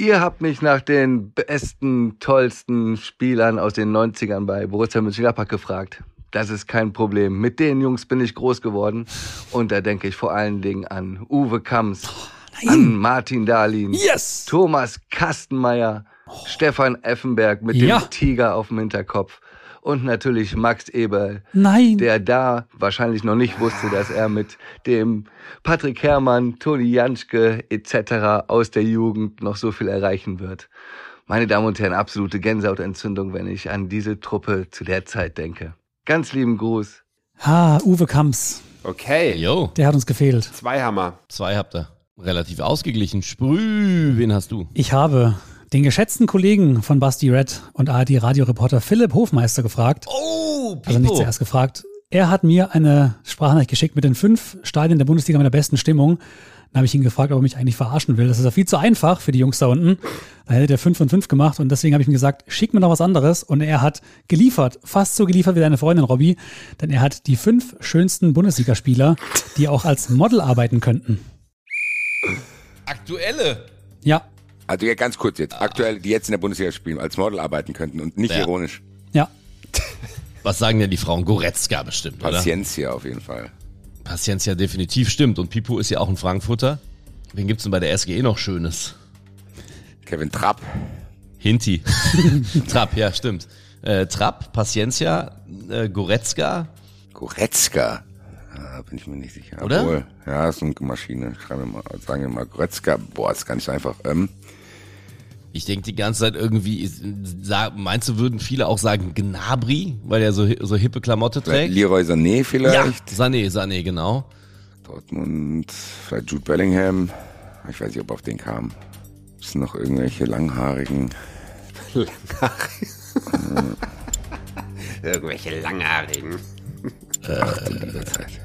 Ihr habt mich nach den besten, tollsten Spielern aus den 90ern bei Borussia Mönchengladbach gefragt. Das ist kein Problem. Mit den Jungs bin ich groß geworden und da denke ich vor allen Dingen an Uwe Kamps, an Martin Dahlin, Yes! Thomas Kastenmeier, Stefan Effenberg mit Ja. dem Tiger auf dem Hinterkopf und natürlich Max Eberl, Nein! der da wahrscheinlich noch nicht wusste, dass er mit dem Patrick Herrmann, Toni Janschke etc. aus der Jugend noch so viel erreichen wird. Meine Damen und Herren, absolute Gänsehautentzündung, wenn ich an diese Truppe zu der Zeit denke. Ganz lieben Gruß. Ah, Uwe Kamps. Okay. Jo, Der hat uns gefehlt. Zwei Hammer. zwei habt ihr. Relativ ausgeglichen. Sprüh, wen hast du? Ich habe den geschätzten Kollegen von Basti Red und ARD-Radioreporter Philipp Hofmeister gefragt. Oh, Pipo. Also nicht zuerst gefragt. Er hat mir eine Sprachnachricht geschickt mit den fünf Stadien der Bundesliga mit der besten Stimmung. Dann habe ich ihn gefragt, ob er mich eigentlich verarschen will. Das ist ja viel zu einfach für die Jungs da unten. Da hätte der fünf von fünf gemacht und deswegen habe ich ihm gesagt, schick mir noch was anderes. Und er hat geliefert, fast so geliefert wie deine Freundin Robby, denn er hat die fünf schönsten Bundesligaspieler, die auch als Model arbeiten könnten. Aktuelle. Ja, Also ja, ganz kurz jetzt. Aktuell, die jetzt in der Bundesliga spielen, als Model arbeiten könnten und nicht Ja. ironisch. ja. Was sagen denn die Frauen? Goretzka bestimmt, oder? Paciencia auf jeden Fall. Paciencia definitiv stimmt. Und Pipo ist ja auch ein Frankfurter. Wen gibt's denn bei der SGE noch Schönes? Kevin Trapp. Hinti. Trapp, ja, stimmt. Äh, Trapp, Paciencia, äh, Goretzka. Goretzka. Ah, bin ich mir nicht sicher. Oder? Obwohl, ja, ist eine Maschine. Schreiben wir mal, sagen wir mal Goretzka. Boah, ist gar nicht so einfach. Ähm, Ich denke die ganze Zeit irgendwie, meinst du, würden viele auch sagen Gnabry, weil er so, so hippe Klamotte trägt? Leroy Sané vielleicht? Ja, Sané, Sané, genau. Dortmund, vielleicht Jude Bellingham. Ich weiß nicht, ob auf den kam. Das sind noch irgendwelche langhaarigen. Langhaarigen. irgendwelche langhaarigen. Ach, liebe Zeit.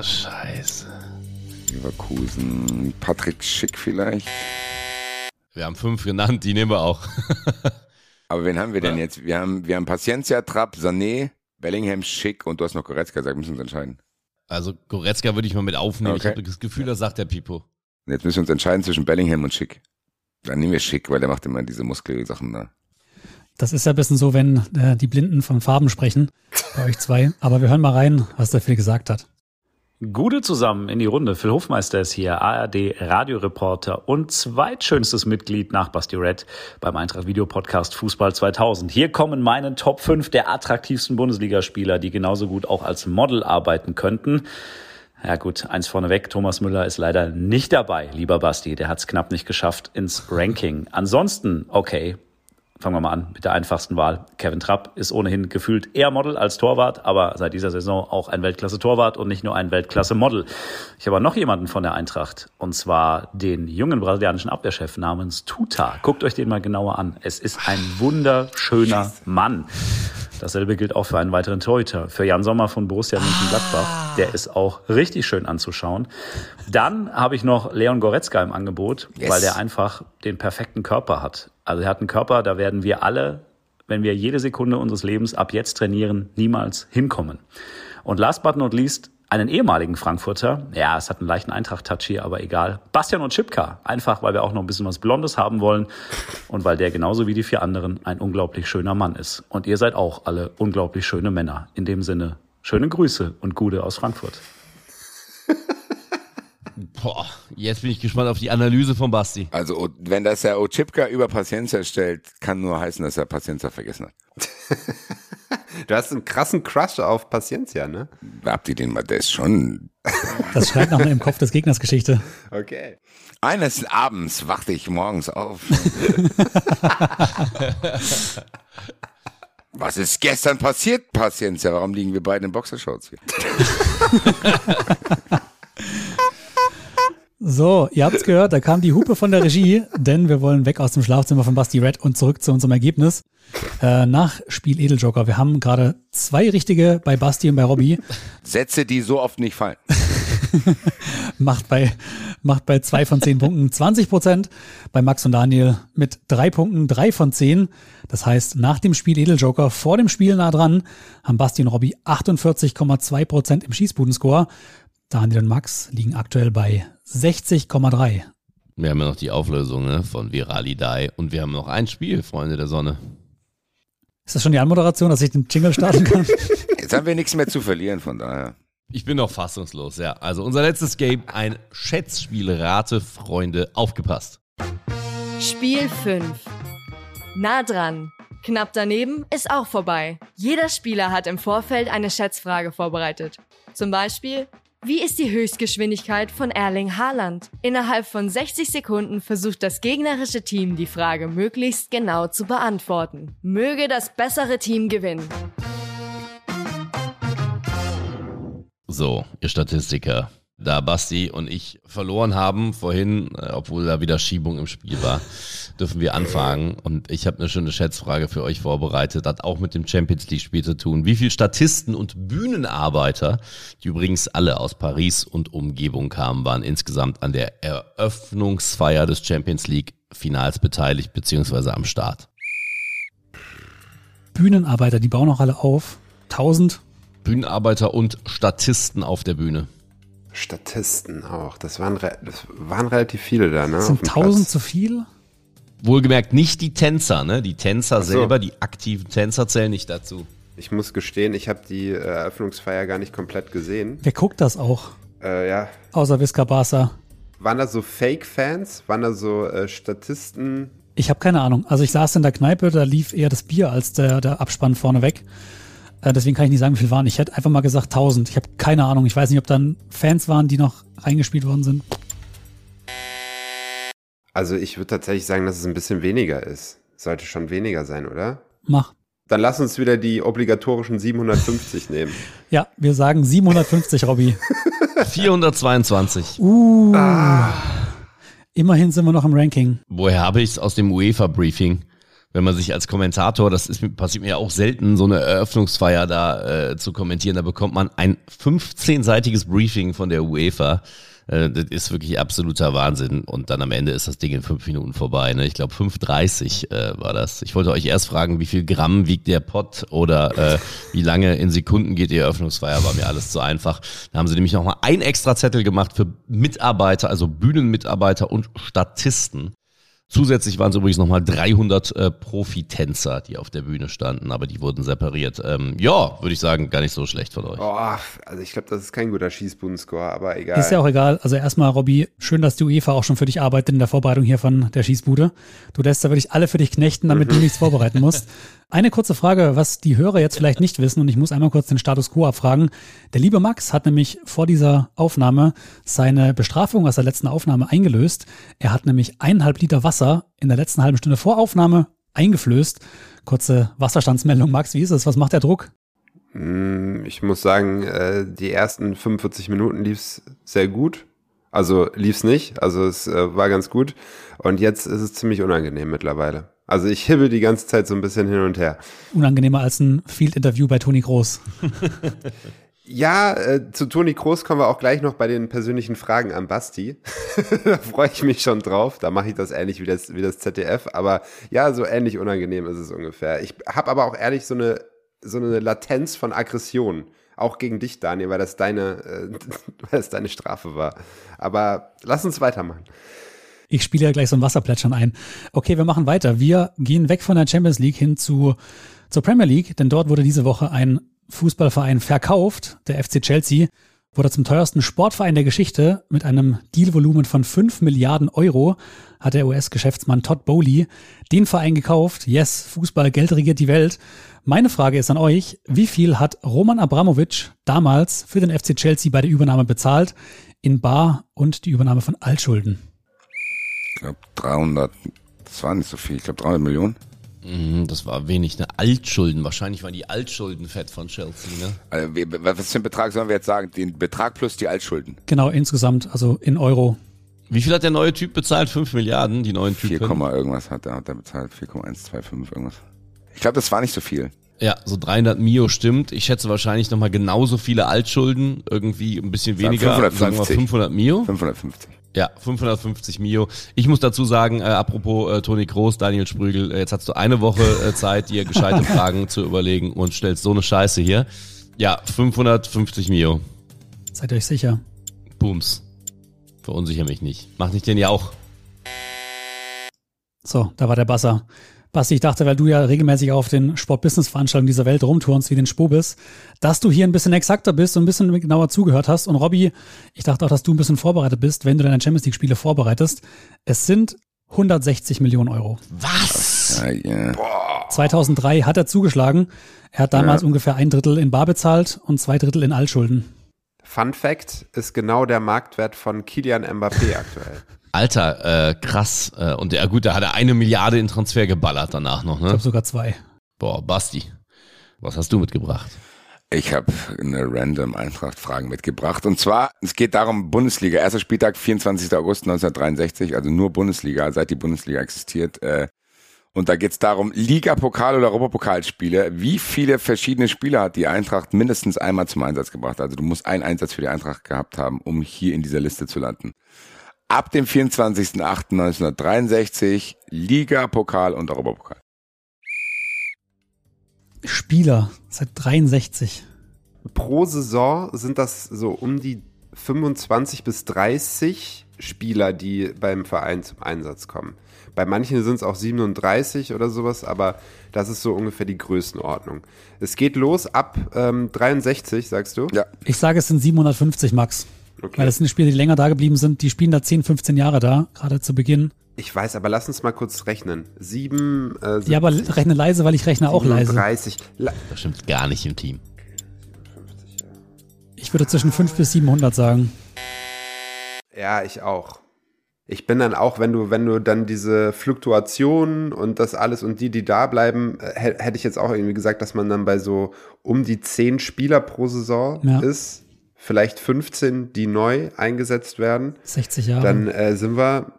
Scheiße. Leverkusen. Patrick Schick vielleicht. Wir haben fünf genannt, die nehmen wir auch. Aber wen haben wir denn jetzt? Wir haben, wir haben Paciencia, Trapp, Sané, Bellingham, Schick und du hast noch Goretzka gesagt, müssen wir uns entscheiden. Also Goretzka würde ich mal mit aufnehmen. Okay. Ich habe das Gefühl, das sagt der Pipo. Jetzt müssen wir uns entscheiden zwischen Bellingham und Schick. Dann nehmen wir Schick, weil der macht immer diese Muskelsachen da. Das ist ja ein bisschen so, wenn äh, die Blinden von Farben sprechen, bei euch zwei. Aber wir hören mal rein, was der Phil gesagt hat. Gute zusammen in die Runde. Phil Hofmeister ist hier, ARD Radioreporter und zweitschönstes Mitglied nach Basti Red beim Eintracht Video Podcast Fußball 2000. Hier kommen meine Top 5 der attraktivsten Bundesligaspieler, die genauso gut auch als Model arbeiten könnten. Ja gut, eins vorneweg, Thomas Müller ist leider nicht dabei, lieber Basti. Der hat es knapp nicht geschafft ins Ranking. Ansonsten, okay, fangen wir mal an mit der einfachsten Wahl. Kevin Trapp ist ohnehin gefühlt eher Model als Torwart, aber seit dieser Saison auch ein Weltklasse-Torwart und nicht nur ein Weltklasse-Model. Ich habe noch jemanden von der Eintracht und zwar den jungen brasilianischen Abwehrchef namens Tuta. Guckt euch den mal genauer an. Es ist ein wunderschöner Mann. Dasselbe gilt auch für einen weiteren Torhüter, für Jan Sommer von Borussia Mönchengladbach. Ah. Der ist auch richtig schön anzuschauen. Dann habe ich noch Leon Goretzka im Angebot, yes. weil der einfach den perfekten Körper hat. Also er hat einen Körper, da werden wir alle, wenn wir jede Sekunde unseres Lebens ab jetzt trainieren, niemals hinkommen. Und last but not least einen ehemaligen Frankfurter. Ja, es hat einen leichten Eintracht-Touch hier, aber egal. Bastian und Chipka. Einfach, weil wir auch noch ein bisschen was Blondes haben wollen und weil der genauso wie die vier anderen ein unglaublich schöner Mann ist. Und ihr seid auch alle unglaublich schöne Männer. In dem Sinne, schöne Grüße und Gude aus Frankfurt. Boah, jetzt bin ich gespannt auf die Analyse von Basti. Also, wenn das Herr Ochipka über Paciencia stellt, kann nur heißen, dass er Paciencia vergessen hat. du hast einen krassen Crush auf Paciencia, ne? Habt ihr den mal, der ist schon. Das schreibt noch im Kopf des Gegners Geschichte. Okay. Eines Abends wachte ich morgens auf. Was ist gestern passiert, Paciencia? Warum liegen wir beide in Boxershorts hier? So, ihr habt's gehört, da kam die Hupe von der Regie, denn wir wollen weg aus dem Schlafzimmer von Basti Red und zurück zu unserem Ergebnis. Äh, nach Spiel Edeljoker. Wir haben gerade zwei richtige bei Basti und bei Robby. Sätze, die so oft nicht fallen. macht bei, macht bei zwei von zehn Punkten 20 Prozent. Bei Max und Daniel mit drei Punkten drei von zehn. Das heißt, nach dem Spiel Edeljoker, vor dem Spiel nah dran, haben Basti und Robby 48,2 Prozent im Schießbudenscore. Daniel und Max liegen aktuell bei 60,3. Wir haben ja noch die Auflösung ne, von Viralidei und wir haben noch ein Spiel, Freunde der Sonne. Ist das schon die Anmoderation, dass ich den Jingle starten kann? Jetzt haben wir nichts mehr zu verlieren, von daher. Ich bin noch fassungslos, ja. Also unser letztes Game, ein Schätzspiel. Rate, Freunde, aufgepasst. Spiel 5. Nah dran. Knapp daneben ist auch vorbei. Jeder Spieler hat im Vorfeld eine Schätzfrage vorbereitet. Zum Beispiel, wie ist die Höchstgeschwindigkeit von Erling Haaland? Innerhalb von 60 Sekunden versucht das gegnerische Team die Frage möglichst genau zu beantworten. Möge das bessere Team gewinnen. So, ihr Statistiker. Da Basti und ich verloren haben vorhin, äh, obwohl da wieder Schiebung im Spiel war, dürfen wir anfangen. Und ich habe eine schöne Schätzfrage für euch vorbereitet, hat auch mit dem Champions League-Spiel zu tun. Wie viele Statisten und Bühnenarbeiter, die übrigens alle aus Paris und Umgebung kamen, waren insgesamt an der Eröffnungsfeier des Champions League-Finals beteiligt, beziehungsweise am Start? Bühnenarbeiter, die bauen auch alle auf. Tausend? Bühnenarbeiter und Statisten auf der Bühne. Statisten auch. Das waren, das waren relativ viele da, ne? Sind tausend zu viel? Wohlgemerkt nicht die Tänzer, ne? Die Tänzer so. selber, die aktiven Tänzer zählen nicht dazu. Ich muss gestehen, ich habe die äh, Eröffnungsfeier gar nicht komplett gesehen. Wer guckt das auch? Äh, ja. Außer Visca Barca. Waren da so Fake-Fans? Waren da so äh, Statisten? Ich habe keine Ahnung. Also ich saß in der Kneipe, da lief eher das Bier als der, der Abspann vorneweg. Äh, deswegen kann ich nicht sagen, wie viel waren. Ich hätte einfach mal gesagt 1000. Ich habe keine Ahnung. Ich weiß nicht, ob dann Fans waren, die noch reingespielt worden sind. Also ich würde tatsächlich sagen, dass es ein bisschen weniger ist. Sollte schon weniger sein, oder? Mach. Dann lass uns wieder die obligatorischen 750 nehmen. Ja, wir sagen 750, Robby. 422. Uh. Immerhin sind wir noch im Ranking. Woher habe ich es aus dem UEFA-Briefing? Wenn man sich als Kommentator, das ist, passiert mir ja auch selten, so eine Eröffnungsfeier da äh, zu kommentieren, da bekommt man ein 15-seitiges Briefing von der UEFA. Äh, das ist wirklich absoluter Wahnsinn. Und dann am Ende ist das Ding in fünf Minuten vorbei. Ne? Ich glaube 5,30 äh, war das. Ich wollte euch erst fragen, wie viel Gramm wiegt der Pott oder äh, wie lange in Sekunden geht die Eröffnungsfeier, war mir alles zu einfach. Da haben sie nämlich nochmal ein extra Zettel gemacht für Mitarbeiter, also Bühnenmitarbeiter und Statisten. Zusätzlich waren es übrigens nochmal 300 äh, Profitänzer, die auf der Bühne standen, aber die wurden separiert. Ähm, ja, würde ich sagen, gar nicht so schlecht von euch. Oh, also ich glaube, das ist kein guter Schießbudenscore, aber egal. Ist ja auch egal. Also erstmal, Robby, schön, dass die UEFA auch schon für dich arbeitet in der Vorbereitung hier von der Schießbude. Du lässt da wirklich alle für dich knechten, damit du nichts vorbereiten musst. Eine kurze Frage, was die Hörer jetzt vielleicht nicht wissen, und ich muss einmal kurz den Status quo abfragen. Der liebe Max hat nämlich vor dieser Aufnahme seine Bestrafung aus der letzten Aufnahme eingelöst. Er hat nämlich eineinhalb Liter Wasser in der letzten halben Stunde vor Aufnahme eingeflößt. Kurze Wasserstandsmeldung, Max, wie ist es? Was macht der Druck? Mm, Ich muss sagen, äh, die ersten 45 Minuten lief es sehr gut. Also lief es nicht, also es äh, war ganz gut. Und jetzt ist es ziemlich unangenehm mittlerweile. Also ich hibbel die ganze Zeit so ein bisschen hin und her. Unangenehmer als ein Field-Interview bei Toni Groß. Ja, äh, zu Toni Kroos kommen wir auch gleich noch bei den persönlichen Fragen an Basti. da freue ich mich schon drauf. Da mache ich das ähnlich wie das, wie das ZDF. Aber ja, so ähnlich unangenehm ist es ungefähr. Ich habe aber auch ehrlich so eine, so eine Latenz von Aggression. Auch gegen dich, Daniel, weil das deine, äh, weil das deine Strafe war. Aber lass uns weitermachen. Ich spiele ja gleich so ein Wasserplätschern ein. Okay, wir machen weiter. Wir gehen weg von der Champions League hin zu, zur Premier League, denn dort wurde diese Woche ein Fußballverein verkauft. Der FC Chelsea wurde zum teuersten Sportverein der Geschichte mit einem Dealvolumen von 5 Milliarden Euro hat der US-Geschäftsmann Todd Bowley den Verein gekauft. Yes, Fußball, Geld regiert die Welt. Meine Frage ist an euch, wie viel hat Roman Abramovic damals für den FC Chelsea bei der Übernahme bezahlt? In Bar und die Übernahme von Altschulden. Ich glaube 300, das war nicht so viel, ich glaube 300 Millionen. Mhm, Das war wenig, ne? Altschulden. Wahrscheinlich waren die Altschulden fett von Chelsea, ne? Also, was für einen Betrag sollen wir jetzt sagen? Den Betrag plus die Altschulden. Genau, insgesamt, also in Euro. Wie viel hat der neue Typ bezahlt? 5 Milliarden, die neuen 4, Typen. irgendwas hat er, hat er bezahlt. 4,125 irgendwas. Ich glaube, das war nicht so viel. Ja, so 300 Mio stimmt. Ich schätze wahrscheinlich nochmal genauso viele Altschulden, irgendwie ein bisschen weniger. 550. Sagen wir 500 Mio. 550. Ja, 550 Mio. Ich muss dazu sagen, äh, apropos äh, Toni Kroos, Daniel Sprügel, äh, jetzt hast du eine Woche äh, Zeit, dir gescheite Fragen zu überlegen und stellst so eine Scheiße hier. Ja, 550 Mio. Seid ihr euch sicher? Booms. Verunsicher mich nicht. Mach nicht den ja auch. So, da war der Basser. Basti, ich dachte, weil du ja regelmäßig auf den Sport-Business-Veranstaltungen dieser Welt rumturnst wie den Spobis, dass du hier ein bisschen exakter bist und ein bisschen genauer zugehört hast. Und Robby, ich dachte auch, dass du ein bisschen vorbereitet bist, wenn du deine Champions League-Spiele vorbereitest. Es sind 160 Millionen Euro. Was? Ja, ja. 2003 hat er zugeschlagen. Er hat damals ungefähr ein Drittel in Bar bezahlt und zwei Drittel in Altschulden. Fun Fact ist genau der Marktwert von Kilian Mbappé aktuell. Alter, äh, krass. Äh, und ja gut, da hat er eine Milliarde in Transfer geballert danach noch, Ich ne? glaube sogar zwei. Boah, Basti. Was hast du mitgebracht? Ich habe eine random Eintracht-Fragen mitgebracht. Und zwar, es geht darum, Bundesliga. Erster Spieltag, 24. August 1963, also nur Bundesliga, seit die Bundesliga existiert. Äh, Und da geht's darum, Liga, Pokal oder Europapokalspiele. Wie viele verschiedene Spieler hat die Eintracht mindestens einmal zum Einsatz gebracht? Also du musst einen Einsatz für die Eintracht gehabt haben, um hier in dieser Liste zu landen. Ab dem 24.08.1963 Liga, Pokal und Europapokal. Spieler seit 63. Pro Saison sind das so um die 25 bis 30 Spieler, die beim Verein zum Einsatz kommen. Bei manchen sind es auch 37 oder sowas, aber das ist so ungefähr die Größenordnung. Es geht los ab ähm, 63, sagst du? Ja. Ich sage, es sind 750 Max. Okay. Weil das sind Spieler, die länger da geblieben sind. Die spielen da 10, 15 Jahre da, gerade zu Beginn. Ich weiß, aber lass uns mal kurz rechnen. 7, äh, Ja, aber rechne leise, weil ich rechne auch leise. 37. La Das stimmt gar nicht im Team. Ich würde zwischen 5 bis 700 sagen. ja, ich auch. Ich bin dann auch, wenn du, wenn du dann diese Fluktuationen und das alles und die, die da bleiben, äh, hätte ich jetzt auch irgendwie gesagt, dass man dann bei so um die zehn Spieler pro Saison ja. ist. Vielleicht 15, die neu eingesetzt werden. 60 Jahre. Dann äh, sind wir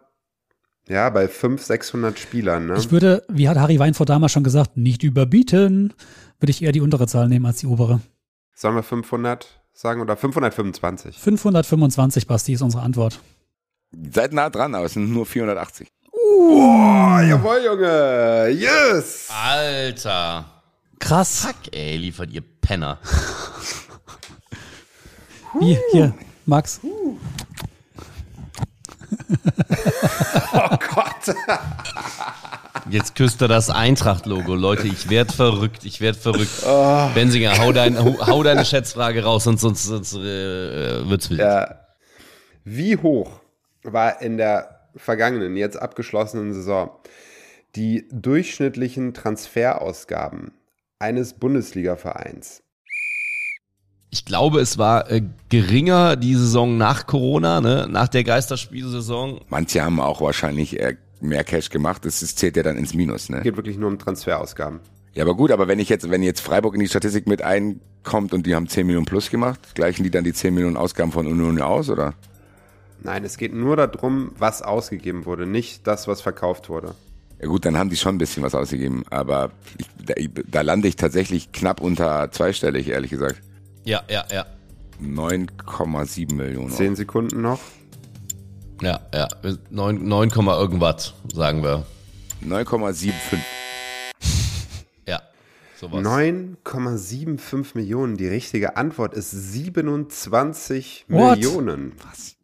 ja bei 500, 600 Spielern. Ne? Ich würde, wie hat Harry Weinfurt damals schon gesagt, nicht überbieten. Würde ich eher die untere Zahl nehmen als die obere. Sollen wir 500 sagen oder 525? 525, Basti, ist unsere Antwort. Seid nah dran, aber es sind nur 480. Uh. Oh, jawohl, Junge. Yes. Alter. Krass. Fuck, ey, liefert ihr Penner. hier, hier, Max. oh Gott. Jetzt küsst er das Eintracht-Logo. Leute, ich werd verrückt, ich werd verrückt. Oh. Benzinger, hau, dein, hau, deine Schätzfrage raus, sonst, sonst, sonst äh, wird's wild. Ja. Wie hoch war in der vergangenen, jetzt abgeschlossenen Saison die durchschnittlichen Transferausgaben eines Bundesliga-Vereins? Ich glaube, es war äh, geringer die Saison nach Corona, ne? nach der Geisterspielsaison. Manche haben auch wahrscheinlich äh, mehr Cash gemacht. Das, das zählt ja dann ins Minus. Ne? Geht wirklich nur um Transferausgaben. Ja, aber gut, aber wenn ich jetzt, wenn jetzt Freiburg in die Statistik mit einkommt und die haben 10 Millionen plus gemacht, gleichen die dann die 10 Millionen Ausgaben von Union aus, oder? Nein, es geht nur darum, was ausgegeben wurde, nicht das, was verkauft wurde. Ja gut, dann haben die schon ein bisschen was ausgegeben, aber ich, da, da lande ich tatsächlich knapp unter zweistellig, ehrlich gesagt. Ja, ja, ja. 9,7 Millionen. Zehn Sekunden noch. Ja, ja. 9, 9, irgendwas, sagen wir. 9,75. ja, sowas. 9,75 Millionen. Die richtige Antwort ist 27 What? Millionen. Was?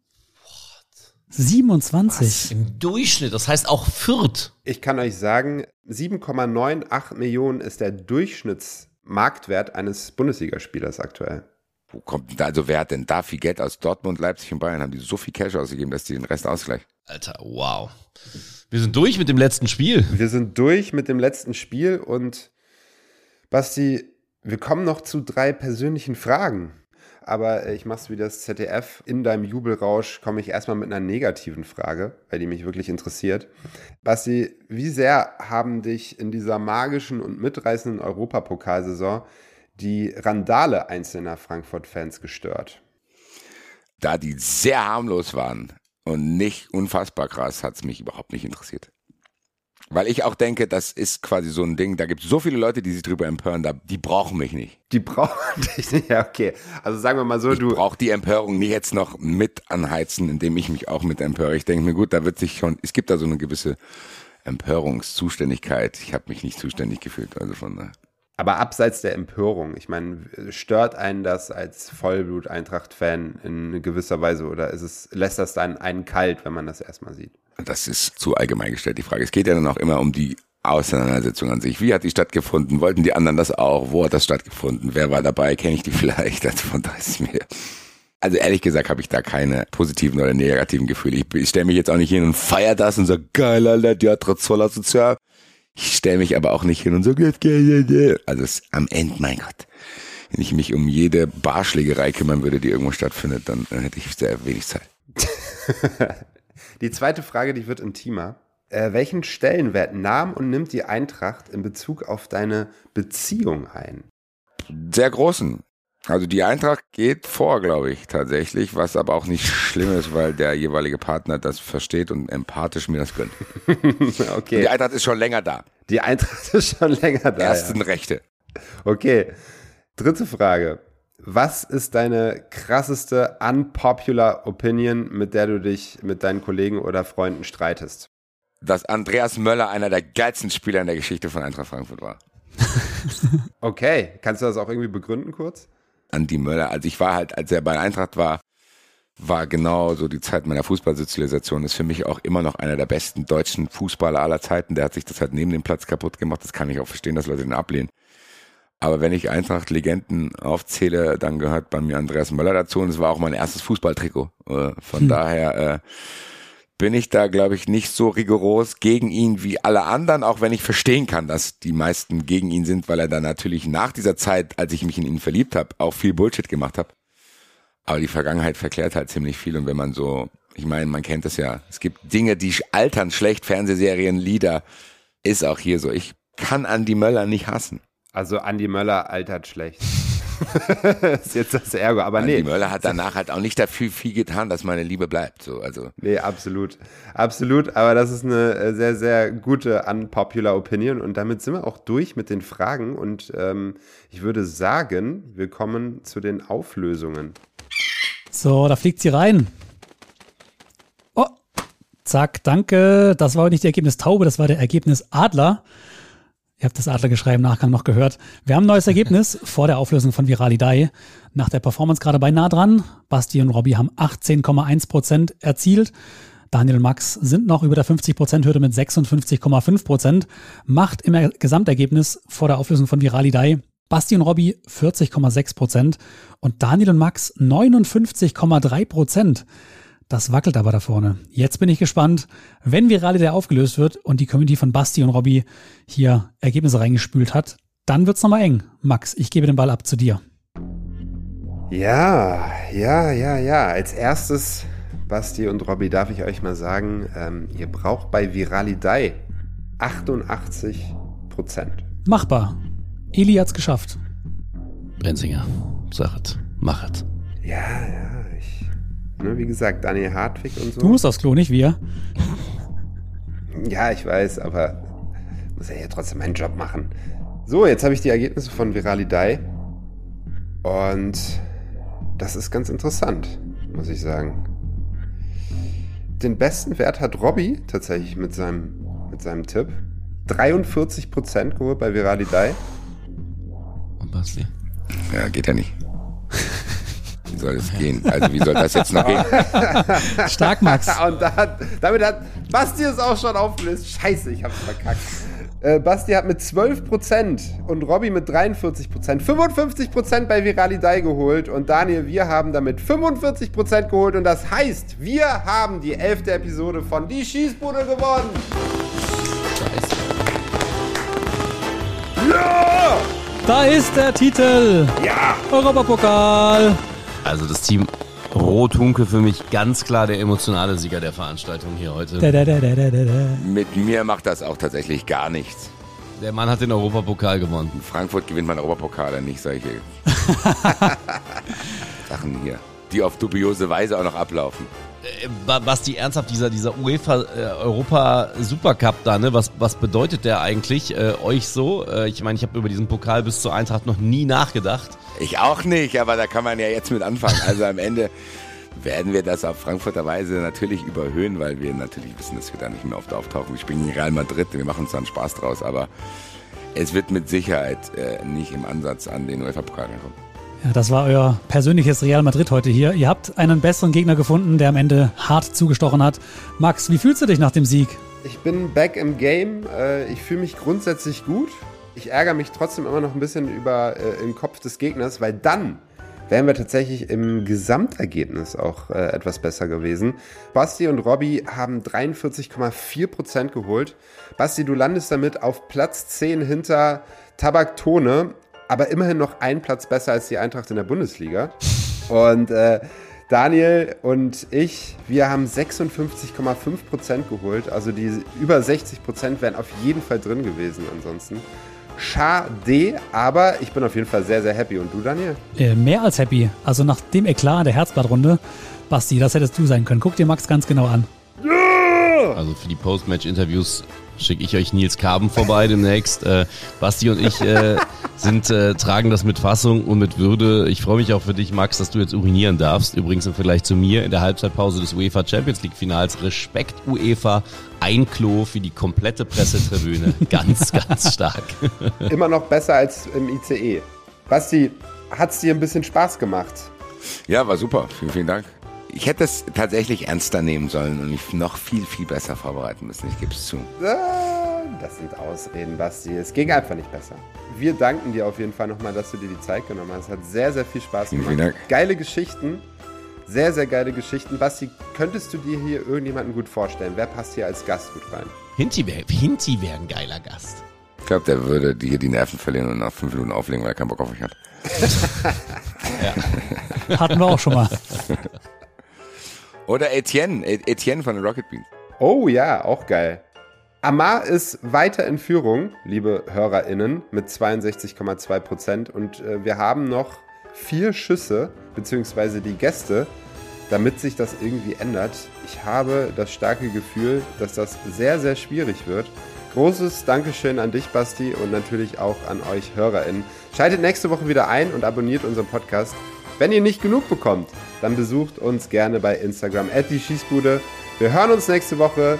27. Was? Im Durchschnitt, das heißt auch Fürth. Ich kann euch sagen, 7,98 Millionen ist der Durchschnittsmarktwert eines Bundesligaspielers aktuell. Wo kommt da, also wer hat denn da viel Geld aus Dortmund, Leipzig und Bayern? Haben die so viel Cash ausgegeben, dass die den Rest ausgleichen? Alter, wow. Wir sind durch mit dem letzten Spiel. Wir sind durch mit dem letzten Spiel und Basti, wir kommen noch zu drei persönlichen Fragen. Aber ich mach's wie das ZDF. In deinem Jubelrausch komme ich erstmal mit einer negativen Frage, weil die mich wirklich interessiert. Basti, wie sehr haben dich in dieser magischen und mitreißenden Europapokalsaison die Randale einzelner Frankfurt-Fans gestört? Da die sehr harmlos waren und nicht unfassbar krass, hat es mich überhaupt nicht interessiert. Weil ich auch denke, das ist quasi so ein Ding, da gibt es so viele Leute, die sich drüber empören, da, die brauchen mich nicht. Die brauchen dich nicht, ja, okay. Also sagen wir mal so, ich du. Ich brauche die Empörung nicht jetzt noch mit anheizen, indem ich mich auch mit empöre. Ich denke mir, gut, da wird sich schon, es gibt da so eine gewisse Empörungszuständigkeit. Ich habe mich nicht zuständig gefühlt, also von daher. Aber abseits der Empörung, ich meine, stört einen das als Vollblut-Eintracht-Fan in gewisser Weise oder ist es, lässt das dann einen kalt, wenn man das erstmal sieht? Das ist zu allgemein gestellt, die Frage. Es geht ja dann auch immer um die Auseinandersetzung an sich. Wie hat die stattgefunden? Wollten die anderen das auch? Wo hat das stattgefunden? Wer war dabei? Kenne ich die vielleicht? Also von daher ist mir also ehrlich gesagt habe ich da keine positiven oder negativen Gefühle. Ich, ich stelle mich jetzt auch nicht hin und feier das und sage, geil, Alter, die hat trotz voller sozial. Ich stelle mich aber auch nicht hin und so, also es, am Ende, mein Gott, wenn ich mich um jede Barschlägerei kümmern würde, die irgendwo stattfindet, dann, dann hätte ich sehr wenig Zeit. die zweite Frage, die wird intimer. Äh, welchen Stellenwert nahm und nimmt die Eintracht in Bezug auf deine Beziehung ein? Sehr großen. Also die Eintracht geht vor, glaube ich, tatsächlich, was aber auch nicht schlimm ist, weil der jeweilige Partner das versteht und empathisch mir das gönnt. okay. Und die Eintracht ist schon länger da. Die Eintracht ist schon länger da. Ersten ja. Rechte. Okay. Dritte Frage. Was ist deine krasseste unpopular Opinion, mit der du dich mit deinen Kollegen oder Freunden streitest? Dass Andreas Möller einer der geilsten Spieler in der Geschichte von Eintracht Frankfurt war. okay, kannst du das auch irgendwie begründen kurz? Andi Möller. Also ich war halt, als er bei Eintracht war, war genau so die Zeit meiner Fußballsozialisation. Ist für mich auch immer noch einer der besten deutschen Fußballer aller Zeiten. Der hat sich das halt neben dem Platz kaputt gemacht. Das kann ich auch verstehen, dass Leute den ablehnen. Aber wenn ich Eintracht-Legenden aufzähle, dann gehört bei mir Andreas Möller dazu. Und es war auch mein erstes Fußballtrikot. Äh, von hm. daher äh, bin ich da, glaube ich, nicht so rigoros gegen ihn wie alle anderen, auch wenn ich verstehen kann, dass die meisten gegen ihn sind, weil er dann natürlich nach dieser Zeit, als ich mich in ihn verliebt habe, auch viel Bullshit gemacht habe. Aber die Vergangenheit verklärt halt ziemlich viel und wenn man so Ich meine, man kennt das ja. Es gibt Dinge, die altern schlecht, Fernsehserien, Lieder. Ist auch hier so. Ich kann Andi Möller nicht hassen. Also Andi Möller altert schlecht. ist jetzt das Ärger, aber nee. Möller hat danach halt auch nicht dafür viel getan, dass meine Liebe bleibt. So, also Nee, absolut. Absolut, aber das ist eine äh, sehr, sehr gute unpopular Opinion und damit sind wir auch durch mit den Fragen und ähm, ich würde sagen, wir kommen zu den Auflösungen. So, da fliegt sie rein. Oh, zack, danke. Das war nicht der Ergebnis Taube, das war der Ergebnis Adler. Ihr habt das Adlergeschrei im Nachgang noch gehört. Wir haben ein neues Ergebnis vor der Auflösung von Viralidei. Nach der Performance gerade bei nah dran. Basti und Robby haben 18,1 Prozent erzielt. Daniel und Max sind noch über der 50%-Hürde mit 56,5 Prozent. Macht im Er- Gesamtergebnis vor der Auflösung von Viralidei Basti und Robby 40,6 Prozent und Daniel und Max 59,3 Prozent. Das wackelt aber da vorne. Jetzt bin ich gespannt, wenn Viralidei aufgelöst wird und die Community von Basti und Robby hier Ergebnisse reingespült hat, dann wird's nochmal eng. Max, ich gebe den Ball ab zu dir. Ja, ja, ja, ja. Als erstes, Basti und Robby, darf ich euch mal sagen, ähm, ihr braucht bei Viralidei 88 Prozent. Machbar. Eli hat's geschafft. Brenzinger, sag es, mach es. Ja, ja, ne, wie gesagt, Daniel Hartwig und so. Du musst aufs Klo, nicht wir. Ja, ich weiß, aber muss ja hier trotzdem meinen Job machen. So, jetzt habe ich die Ergebnisse von Viralidei. Und das ist ganz interessant, muss ich sagen. Den besten Wert hat Robby tatsächlich mit seinem, mit seinem Tipp. 43% geholt bei Viralidei. Und Basti? ja, geht ja nicht. Wie soll es gehen? Also wie soll das jetzt noch gehen? Stark, Max. Und da damit hat Basti es auch schon aufgelöst. Scheiße, ich hab's verkackt. Äh, Basti hat mit 12% und Robby mit 43%, 55% bei Viralidei geholt und Daniel, wir haben damit 45% geholt und das heißt, wir haben die elfte Episode von Die Schießbude gewonnen. Ja! Da ist der Titel. Ja! Europapokal. Also das Team Rothunke für mich ganz klar der emotionale Sieger der Veranstaltung hier heute. Da, da, da, da, da, da. Mit mir macht das auch tatsächlich gar nichts. Der Mann hat den Europapokal gewonnen. In Frankfurt gewinnt man Europapokale, nicht solche Sachen hier, die auf dubiose Weise auch noch ablaufen. Äh, Ba- Basti, ernsthaft, dieser, dieser UEFA äh, Europa Supercup da, ne? Was, was bedeutet der eigentlich äh, euch so? Äh, ich meine, ich habe über diesen Pokal bis zur Eintracht noch nie nachgedacht. Ich auch nicht, aber da kann man ja jetzt mit anfangen. Also am Ende werden wir das auf Frankfurter Weise natürlich überhöhen, weil wir natürlich wissen, dass wir da nicht mehr oft auftauchen. Wir spielen gegen Real Madrid, wir machen uns dann Spaß draus, aber es wird mit Sicherheit äh, nicht im Ansatz an den UEFA-Pokal kommen. Ja, das war euer persönliches Real Madrid heute hier. Ihr habt einen besseren Gegner gefunden, der am Ende hart zugestochen hat. Max, wie fühlst du dich nach dem Sieg? Ich bin back im Game. Äh, ich fühle mich grundsätzlich gut. Ich ärgere mich trotzdem immer noch ein bisschen über äh, den Kopf des Gegners, weil dann wären wir tatsächlich im Gesamtergebnis auch äh, etwas besser gewesen. Basti und Robby haben 43,4% geholt. Basti, du landest damit auf Platz 10 hinter Tabaktone, aber immerhin noch ein Platz besser als die Eintracht in der Bundesliga. Und äh, Daniel und ich, wir haben 56,5% geholt. Also die über 60% wären auf jeden Fall drin gewesen ansonsten. Schade, aber ich bin auf jeden Fall sehr, sehr happy. Und du, Daniel? Äh, mehr als happy. Also nach dem Eklat der Herzblattrunde. Basti, das hättest du sein können. Guck dir Max ganz genau an. Also für die Postmatch-Interviews schicke ich euch Nils Karben vorbei demnächst. Äh, Basti und ich äh, sind, äh, tragen das mit Fassung und mit Würde. Ich freue mich auch für dich, Max, dass du jetzt urinieren darfst. Übrigens im Vergleich zu mir in der Halbzeitpause des UEFA Champions League Finals. Respekt UEFA, ein Klo für die komplette Pressetribüne. Ganz, ganz stark. Immer noch besser als im ICE. Basti, hat's dir ein bisschen Spaß gemacht? Ja, war super. Vielen, vielen Dank. Ich hätte es tatsächlich ernster nehmen sollen und mich noch viel, viel besser vorbereiten müssen. Ich gebe es zu. Das sind Ausreden, Basti. Es ging einfach nicht besser. Wir danken dir auf jeden Fall nochmal, dass du dir die Zeit genommen hast. Es hat sehr, sehr viel Spaß gemacht. vielen Dank. Geile Geschichten. Sehr, sehr geile Geschichten. Basti, könntest du dir hier irgendjemanden gut vorstellen? Wer passt hier als Gast gut rein? Hinti wäre wär ein geiler Gast. Ich glaube, der würde hier die Nerven verlieren und nach fünf Minuten auflegen, weil er keinen Bock auf euch hat. Hatten wir auch schon mal. Oder Etienne, E- Etienne von Rocket Beans. Oh ja, auch geil. Amar ist weiter in Führung, liebe HörerInnen, mit 62,2 Prozent. Und äh, wir haben noch vier Schüsse, beziehungsweise die Gäste, damit sich das irgendwie ändert. Ich habe das starke Gefühl, dass das sehr, sehr schwierig wird. Großes Dankeschön an dich, Basti, und natürlich auch an euch HörerInnen. Schaltet nächste Woche wieder ein und abonniert unseren Podcast. Wenn ihr nicht genug bekommt, dann besucht uns gerne bei Instagram at die Schießbude. Wir hören uns nächste Woche.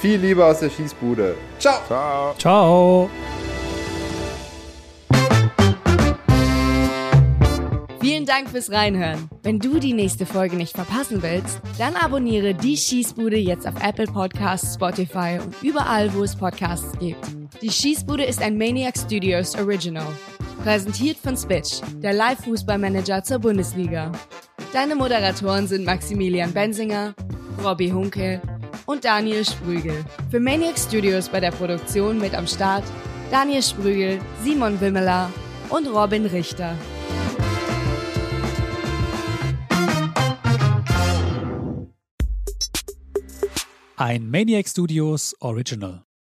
Viel Liebe aus der Schießbude. Ciao. Ciao. Ciao. Vielen Dank fürs Reinhören. Wenn du die nächste Folge nicht verpassen willst, dann abonniere die Schießbude jetzt auf Apple Podcasts, Spotify und überall, wo es Podcasts gibt. Die Schießbude ist ein Maniac Studios Original. Präsentiert von Spitch, der Live-Fußballmanager zur Bundesliga. Deine Moderatoren sind Maximilian Bensinger, Robbie Hunke und Daniel Sprügel. Für Maniac Studios bei der Produktion mit am Start Daniel Sprügel, Simon Wimmeler und Robin Richter. Ein Maniac Studios Original.